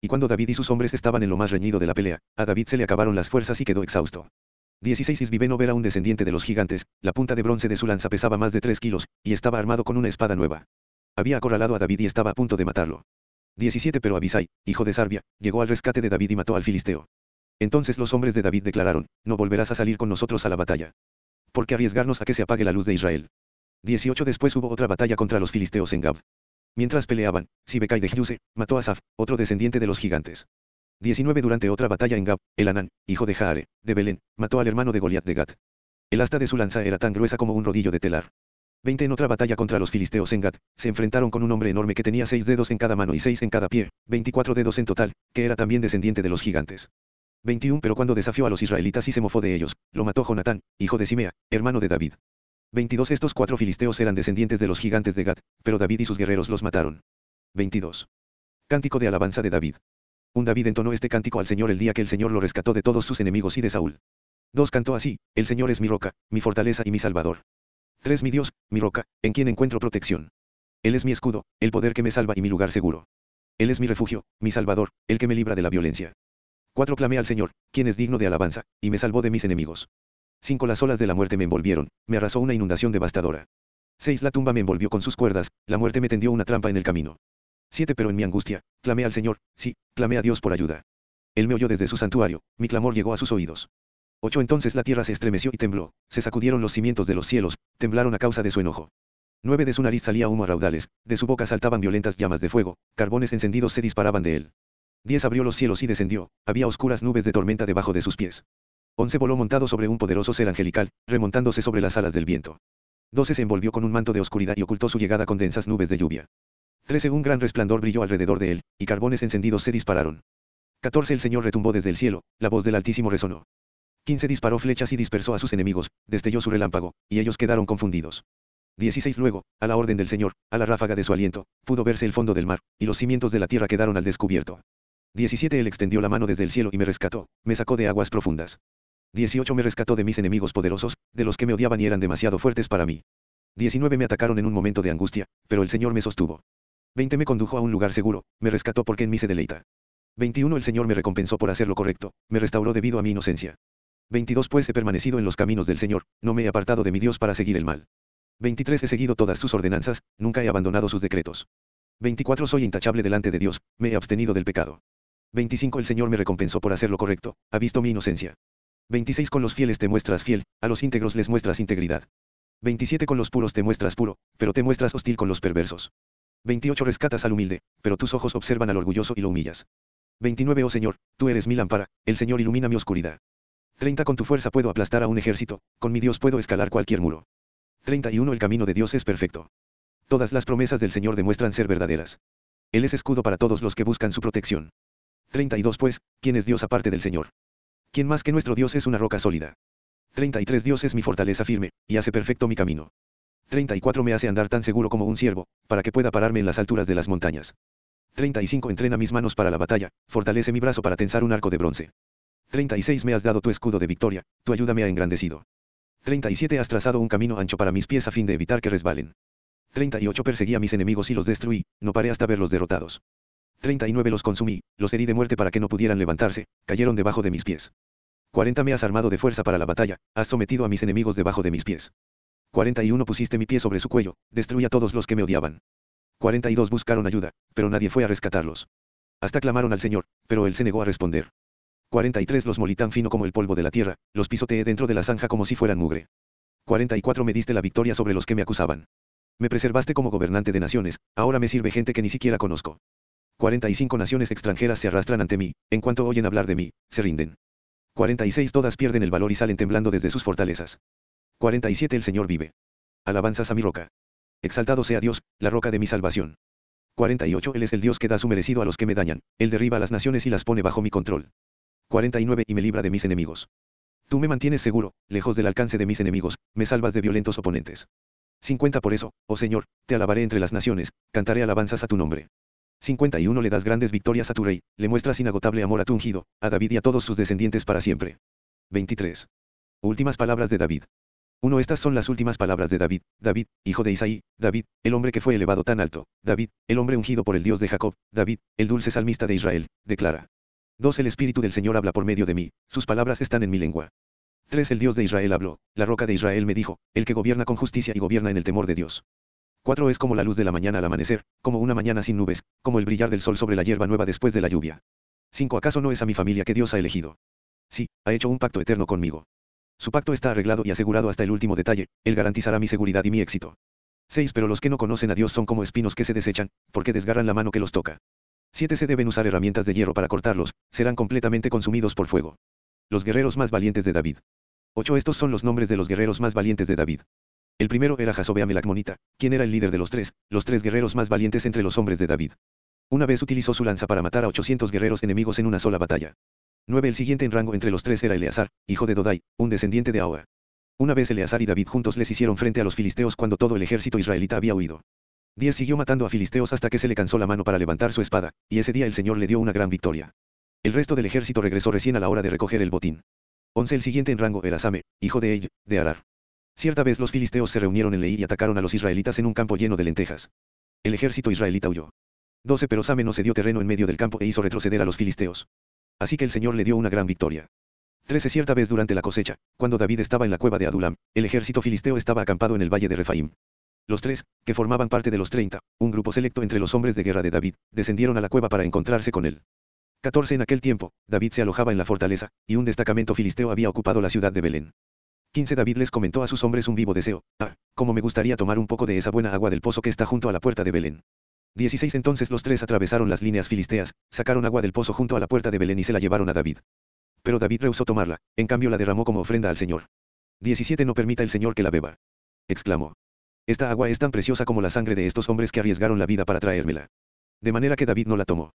A: Y cuando David y sus hombres estaban en lo más reñido de la pelea, a David se le acabaron las fuerzas y quedó exhausto. 16 Isbibe no era un descendiente de los gigantes, la punta de bronce de su lanza pesaba más de 3 kilos, y estaba armado con una espada nueva. Había acorralado a David y estaba a punto de matarlo. 17 Pero Abisai, hijo de Sarbia, llegó al rescate de David y mató al filisteo. Entonces los hombres de David declararon, no volverás a salir con nosotros a la batalla. ¿Por qué arriesgarnos a que se apague la luz de Israel? 18 Después hubo otra batalla contra los filisteos en Gab. Mientras peleaban, Sibekai de Hyuse, mató a Saf, otro descendiente de los gigantes. 19 Durante otra batalla en Gab, el Anán, hijo de Jaare, de Belén, mató al hermano de Goliat de Gat. El asta de su lanza era tan gruesa como un rodillo de telar. 20 En otra batalla contra los filisteos en Gat, se enfrentaron con un hombre enorme que tenía seis dedos en cada mano y seis en cada pie, 24 dedos en total, que era también descendiente de los gigantes. 21 Pero cuando desafió a los israelitas y se mofó de ellos, lo mató Jonatán, hijo de Simea, hermano de David. 22 Estos cuatro filisteos eran descendientes de los gigantes de Gat, pero David y sus guerreros los mataron. 22. Cántico de alabanza de David. Un David entonó este cántico al Señor el día que el Señor lo rescató de todos sus enemigos y de Saúl. 2 Cantó así, el Señor es mi roca, mi fortaleza y mi salvador. 3 Mi Dios, mi roca, en quien encuentro protección. Él es mi escudo, el poder que me salva y mi lugar seguro. Él es mi refugio, mi salvador, el que me libra de la violencia. 4 Clamé al Señor, quien es digno de alabanza, y me salvó de mis enemigos. 5 Las olas de la muerte me envolvieron, me arrasó una inundación devastadora. 6 La tumba me envolvió con sus cuerdas, la muerte me tendió una trampa en el camino. 7 Pero en mi angustia, clamé al Señor, sí, clamé a Dios por ayuda. Él me oyó desde su santuario, mi clamor llegó a sus oídos. 8 Entonces la tierra se estremeció y tembló, se sacudieron los cimientos de los cielos, temblaron a causa de su enojo. 9 De su nariz salía humo a raudales, de su boca saltaban violentas llamas de fuego, carbones encendidos se disparaban de él. 10 Abrió los cielos y descendió, había oscuras nubes de tormenta debajo de sus pies. 11 voló montado sobre un poderoso ser angelical, remontándose sobre las alas del viento. 12 se envolvió con un manto de oscuridad y ocultó su llegada con densas nubes de lluvia. 13 un gran resplandor brilló alrededor de él, y carbones encendidos se dispararon. 14 el Señor retumbó desde el cielo, la voz del Altísimo resonó. 15 disparó flechas y dispersó a sus enemigos, destelló su relámpago, y ellos quedaron confundidos. 16 Luego, a la orden del Señor, a la ráfaga de su aliento, pudo verse el fondo del mar, y los cimientos de la tierra quedaron al descubierto. 17 Él extendió la mano desde el cielo y me rescató, me sacó de aguas profundas. 18 me rescató de mis enemigos poderosos, de los que me odiaban y eran demasiado fuertes para mí. 19 me atacaron en un momento de angustia, pero el Señor me sostuvo. 20 me condujo a un lugar seguro, me rescató porque en mí se deleita. 21 el Señor me recompensó por hacer lo correcto, me restauró debido a mi inocencia. 22 pues he permanecido en los caminos del Señor, no me he apartado de mi Dios para seguir el mal. 23 he seguido todas sus ordenanzas, nunca he abandonado sus decretos. 24 soy intachable delante de Dios, me he abstenido del pecado. 25 el Señor me recompensó por hacer lo correcto, ha visto mi inocencia. 26 Con los fieles te muestras fiel, a los íntegros les muestras integridad. 27 Con los puros te muestras puro, pero te muestras hostil con los perversos. 28 Rescatas al humilde, pero tus ojos observan al orgulloso y lo humillas. 29 Oh Señor, tú eres mi lámpara, el Señor ilumina mi oscuridad. 30 Con tu fuerza puedo aplastar a un ejército, con mi Dios puedo escalar cualquier muro. 31 El camino de Dios es perfecto. Todas las promesas del Señor demuestran ser verdaderas. Él es escudo para todos los que buscan su protección. 32 Pues, ¿quién es Dios aparte del Señor? ¿Quién más que nuestro Dios es una roca sólida? 33 Dios es mi fortaleza firme, y hace perfecto mi camino. 34 Me hace andar tan seguro como un ciervo, para que pueda pararme en las alturas de las montañas. 35 Entrena mis manos para la batalla, fortalece mi brazo para tensar un arco de bronce. 36 Me has dado tu escudo de victoria, tu ayuda me ha engrandecido. 37 Has trazado un camino ancho para mis pies a fin de evitar que resbalen. 38 Perseguí a mis enemigos y los destruí, no paré hasta verlos derrotados. 39 los consumí, los herí de muerte para que no pudieran levantarse, cayeron debajo de mis pies. 40 me has armado de fuerza para la batalla, has sometido a mis enemigos debajo de mis pies. 41 pusiste mi pie sobre su cuello, destruí a todos los que me odiaban. 42 buscaron ayuda, pero nadie fue a rescatarlos. Hasta clamaron al Señor, pero él se negó a responder. 43 los molí tan fino como el polvo de la tierra, los pisoteé dentro de la zanja como si fueran mugre. 44 me diste la victoria sobre los que me acusaban. Me preservaste como gobernante de naciones, ahora me sirve gente que ni siquiera conozco. 45 naciones extranjeras se arrastran ante mí, en cuanto oyen hablar de mí, se rinden. 46 Todas pierden el valor y salen temblando desde sus fortalezas. 47 El Señor vive. Alabanzas a mi roca. Exaltado sea Dios, la roca de mi salvación. 48 Él es el Dios que da su merecido a los que me dañan, Él derriba a las naciones y las pone bajo mi control. 49 Y me libra de mis enemigos. Tú me mantienes seguro, lejos del alcance de mis enemigos, me salvas de violentos oponentes. 50 Por eso, oh Señor, te alabaré entre las naciones, cantaré alabanzas a tu nombre. 51 Le das grandes victorias a tu rey, le muestras inagotable amor a tu ungido, a David y a todos sus descendientes para siempre. 23. Últimas palabras de David. 1. Estas son las últimas palabras de David, David, hijo de Isaí, David, el hombre que fue elevado tan alto, David, el hombre ungido por el Dios de Jacob, David, el dulce salmista de Israel, declara. 2. El Espíritu del Señor habla por medio de mí, sus palabras están en mi lengua. 3. El Dios de Israel habló, la roca de Israel me dijo, el que gobierna con justicia y gobierna en el temor de Dios. 4 es como la luz de la mañana al amanecer, como una mañana sin nubes, como el brillar del sol sobre la hierba nueva después de la lluvia. 5 ¿Acaso no es a mi familia que Dios ha elegido? Sí, ha hecho un pacto eterno conmigo. Su pacto está arreglado y asegurado hasta el último detalle, Él garantizará mi seguridad y mi éxito. 6. Pero los que no conocen a Dios son como espinos que se desechan, porque desgarran la mano que los toca. 7. Se deben usar herramientas de hierro para cortarlos, serán completamente consumidos por fuego. Los guerreros más valientes de David. 8. Estos son los nombres de los guerreros más valientes de David. El primero era Jasobeam el quien era el líder de los tres, los tres guerreros más valientes entre los hombres de David. Una vez utilizó su lanza para matar a 800 guerreros enemigos en una sola batalla. 9. El siguiente en rango entre los tres era Eleazar, hijo de Dodai, un descendiente de Ahoa. Una vez Eleazar y David juntos les hicieron frente a los filisteos cuando todo el ejército israelita había huido. 10 siguió matando a filisteos hasta que se le cansó la mano para levantar su espada, y ese día el Señor le dio una gran victoria. El resto del ejército regresó recién a la hora de recoger el botín. 11 El siguiente en rango era Same, hijo de Ell, de Arar. Cierta vez los filisteos se reunieron en Leí y atacaron a los israelitas en un campo lleno de lentejas. El ejército israelita huyó. 12 Pero Same no se dio terreno en medio del campo e hizo retroceder a los filisteos. Así que el Señor le dio una gran victoria. 13 Cierta vez durante la cosecha, cuando David estaba en la cueva de Adulam, el ejército filisteo estaba acampado en el valle de Refaim. Los tres, que formaban parte de los 30, un grupo selecto entre los hombres de guerra de David, descendieron a la cueva para encontrarse con él. 14 En aquel tiempo, David se alojaba en la fortaleza, y un destacamento filisteo había ocupado la ciudad de Belén. 15 David les comentó a sus hombres un vivo deseo, ah, cómo me gustaría tomar un poco de esa buena agua del pozo que está junto a la puerta de Belén. 16 Entonces los tres atravesaron las líneas filisteas, sacaron agua del pozo junto a la puerta de Belén y se la llevaron a David. Pero David rehusó tomarla, en cambio la derramó como ofrenda al Señor. 17 No permita el Señor que la beba. Exclamó. Esta agua es tan preciosa como la sangre de estos hombres que arriesgaron la vida para traérmela. De manera que David no la tomó.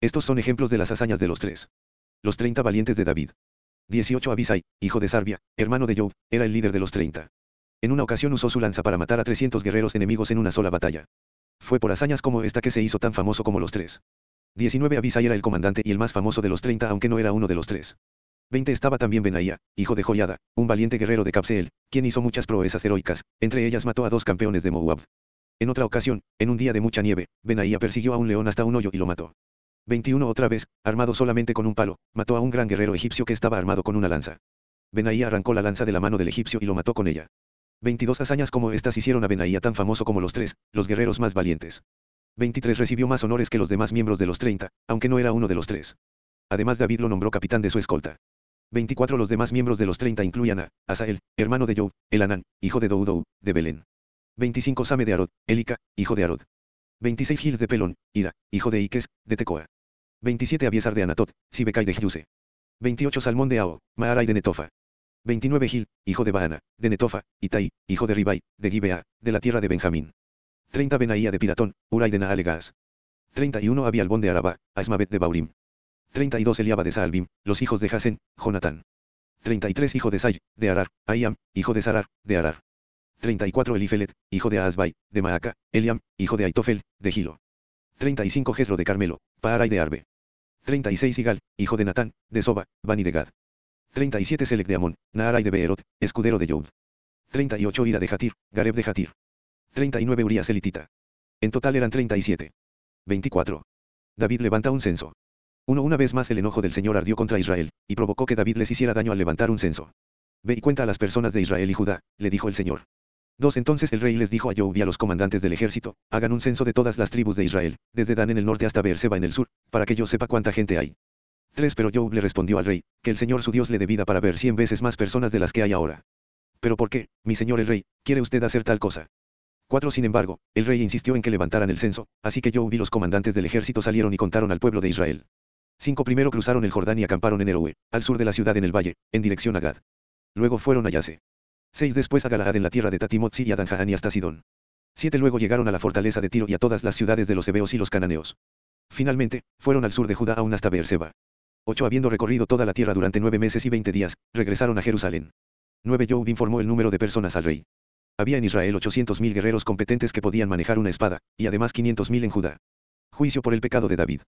A: Estos son ejemplos de las hazañas de los tres. Los 30 valientes de David. 18 Abisai, hijo de Sarbia, hermano de Job, era el líder de los 30. En una ocasión usó su lanza para matar a 300 guerreros enemigos en una sola batalla. Fue por hazañas como esta que se hizo tan famoso como los tres. 19 Abisai era el comandante y el más famoso de los 30 aunque no era uno de los tres. 20 estaba también Benaía, hijo de Joyada, un valiente guerrero de Capseel, quien hizo muchas proezas heroicas, entre ellas mató a dos campeones de Moab. En otra ocasión, en un día de mucha nieve, Benaía persiguió a un león hasta un hoyo y lo mató. 21 Otra vez, armado solamente con un palo, mató a un gran guerrero egipcio que estaba armado con una lanza. Benaía arrancó la lanza de la mano del egipcio y lo mató con ella. 22 hazañas como estas hicieron a Benaía tan famoso como los tres, los guerreros más valientes. 23 recibió más honores que los demás miembros de los 30, aunque no era uno de los tres. Además David lo nombró capitán de su escolta. 24 Los demás miembros de los 30 incluían a Asael, hermano de Job, Elanán, hijo de Doudou, de Belén. 25 Same de Arod, Elika, hijo de Arod. 26 Gils de Pelón, Ira, hijo de Iques, de Tecoa. 27 Abiesar de Anatot, Sibekai de Juse. 28 Salmón de Ao, Maarai de Netofa. 29 Gil, hijo de Baana, de Netofa, Itai, hijo de Ribai, de Gibea, de la tierra de Benjamín. 30 Benaía de Piratón, Urai de Naalegas. 31 Abialbón de Araba, Asmabet de Baurim. 32 Eliaba de Saalbim, los hijos de Hasen, Jonatán. 33 Hijo de Say, de Arar, Ayam, hijo de Sarar, de Arar. 34 Elifelet, hijo de Asbai, de Maaca, Eliam, hijo de Aitofel, de Gilo. 35 Jezro de Carmelo, Paarai de Arbe. 36 Igal, hijo de Natán, de Soba, Bani de Gad. 37 Selec de Amón, Naarai de Beerot, escudero de Job. 38 Ira de Jatir, Gareb de Jatir. 39 Urias elitita. En total eran 37. 24. David levanta un censo. Uno una vez más el enojo del Señor ardió contra Israel, y provocó que David les hiciera daño al levantar un censo. Ve y cuenta a las personas de Israel y Judá, le dijo el Señor. Dos Entonces el rey les dijo a Job y a los comandantes del ejército, hagan un censo de todas las tribus de Israel, desde Dan en el norte hasta Beerseba en el sur, para que yo sepa cuánta gente hay. 3 Pero Job le respondió al rey, que el Señor su Dios le dé vida para ver cien veces más personas de las que hay ahora. Pero ¿por qué, mi señor el rey, quiere usted hacer tal cosa? 4 Sin embargo, el rey insistió en que levantaran el censo, así que Job y los comandantes del ejército salieron y contaron al pueblo de Israel. Cinco primero cruzaron el Jordán y acamparon en Eroe, al sur de la ciudad en el valle, en dirección a Gad. Luego fueron a Yase. Seis después a Galaad en la tierra de Tatimotzi y a Danjahan y hasta Sidón. Siete luego llegaron a la fortaleza de Tiro y a todas las ciudades de los hebeos y los cananeos. Finalmente, fueron al sur de Judá aún hasta Beerseba. Ocho habiendo recorrido toda la tierra durante nueve meses y veinte días, regresaron a Jerusalén. Nueve Job informó el número de personas al rey. Había en Israel ochocientos mil guerreros competentes que podían manejar una espada, y además quinientos mil en Judá. Juicio por el pecado de David.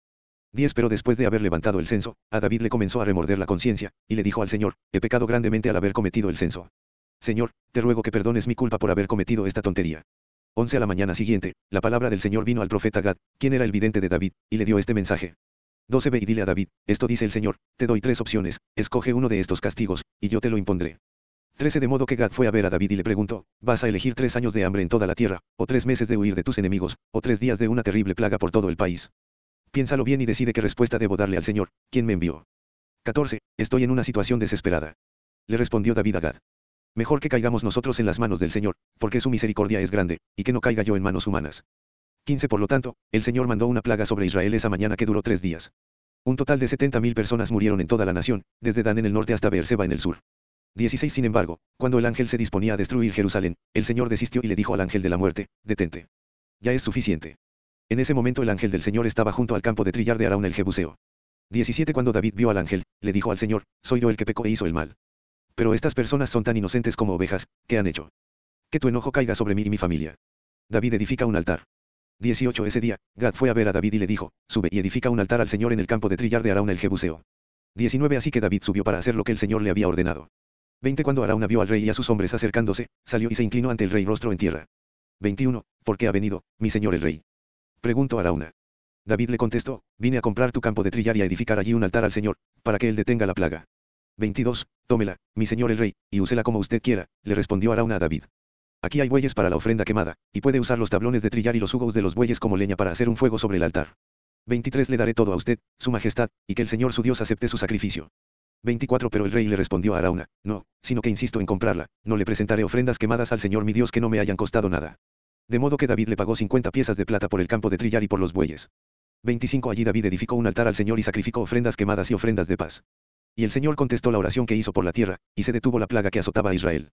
A: 10 Pero después de haber levantado el censo, a David le comenzó a remorder la conciencia, y le dijo al Señor, he pecado grandemente al haber cometido el censo. Señor, te ruego que perdones mi culpa por haber cometido esta tontería. 11 a la mañana siguiente, la palabra del Señor vino al profeta Gad, quien era el vidente de David, y le dio este mensaje. 12 Ve y dile a David, esto dice el Señor, te doy tres opciones, escoge uno de estos castigos, y yo te lo impondré. 13 De modo que Gad fue a ver a David y le preguntó, ¿vas a elegir tres años de hambre en toda la tierra, o tres meses de huir de tus enemigos, o tres días de una terrible plaga por todo el país? Piénsalo bien y decide qué respuesta debo darle al Señor, quien me envió. 14. Estoy en una situación desesperada. Le respondió David a Gad. Mejor que caigamos nosotros en las manos del Señor, porque su misericordia es grande, y que no caiga yo en manos humanas. 15 Por lo tanto, el Señor mandó una plaga sobre Israel esa mañana que duró tres días. Un total de 70.000 personas murieron en toda la nación, desde Dan en el norte hasta Beerseba en el sur. 16 Sin embargo, cuando el ángel se disponía a destruir Jerusalén, el Señor desistió y le dijo al ángel de la muerte, detente. Ya es suficiente. En ese momento el ángel del Señor estaba junto al campo de trillar de Araún el Jebuseo. 17 Cuando David vio al ángel, le dijo al Señor, soy yo el que pecó e hizo el mal. Pero estas personas son tan inocentes como ovejas, ¿qué han hecho? Que tu enojo caiga sobre mí y mi familia. David edifica un altar. 18 Ese día, Gad fue a ver a David y le dijo, sube y edifica un altar al Señor en el campo de trillar de Arauna el Jebuseo. 19 Así que David subió para hacer lo que el Señor le había ordenado. 20 Cuando Arauna vio al rey y a sus hombres acercándose, salió y se inclinó ante el rey rostro en tierra. 21 ¿Por qué ha venido, mi señor el rey? Preguntó Arauna. David le contestó, vine a comprar tu campo de trillar y a edificar allí un altar al Señor, para que él detenga la plaga. 22 Tómela, mi señor el rey, y úsela como usted quiera, le respondió Arauna a David. Aquí hay bueyes para la ofrenda quemada, y puede usar los tablones de trillar y los jugos de los bueyes como leña para hacer un fuego sobre el altar. 23 Le daré todo a usted, su majestad, y que el Señor su Dios acepte su sacrificio. 24 Pero el rey le respondió a Arauna, no, sino que insisto en comprarla, no le presentaré ofrendas quemadas al Señor mi Dios que no me hayan costado nada. De modo que David le pagó 50 piezas de plata por el campo de trillar y por los bueyes. 25 Allí David edificó un altar al Señor y sacrificó ofrendas quemadas y ofrendas de paz. Y el Señor contestó la oración que hizo por la tierra, y se detuvo la plaga que azotaba a Israel.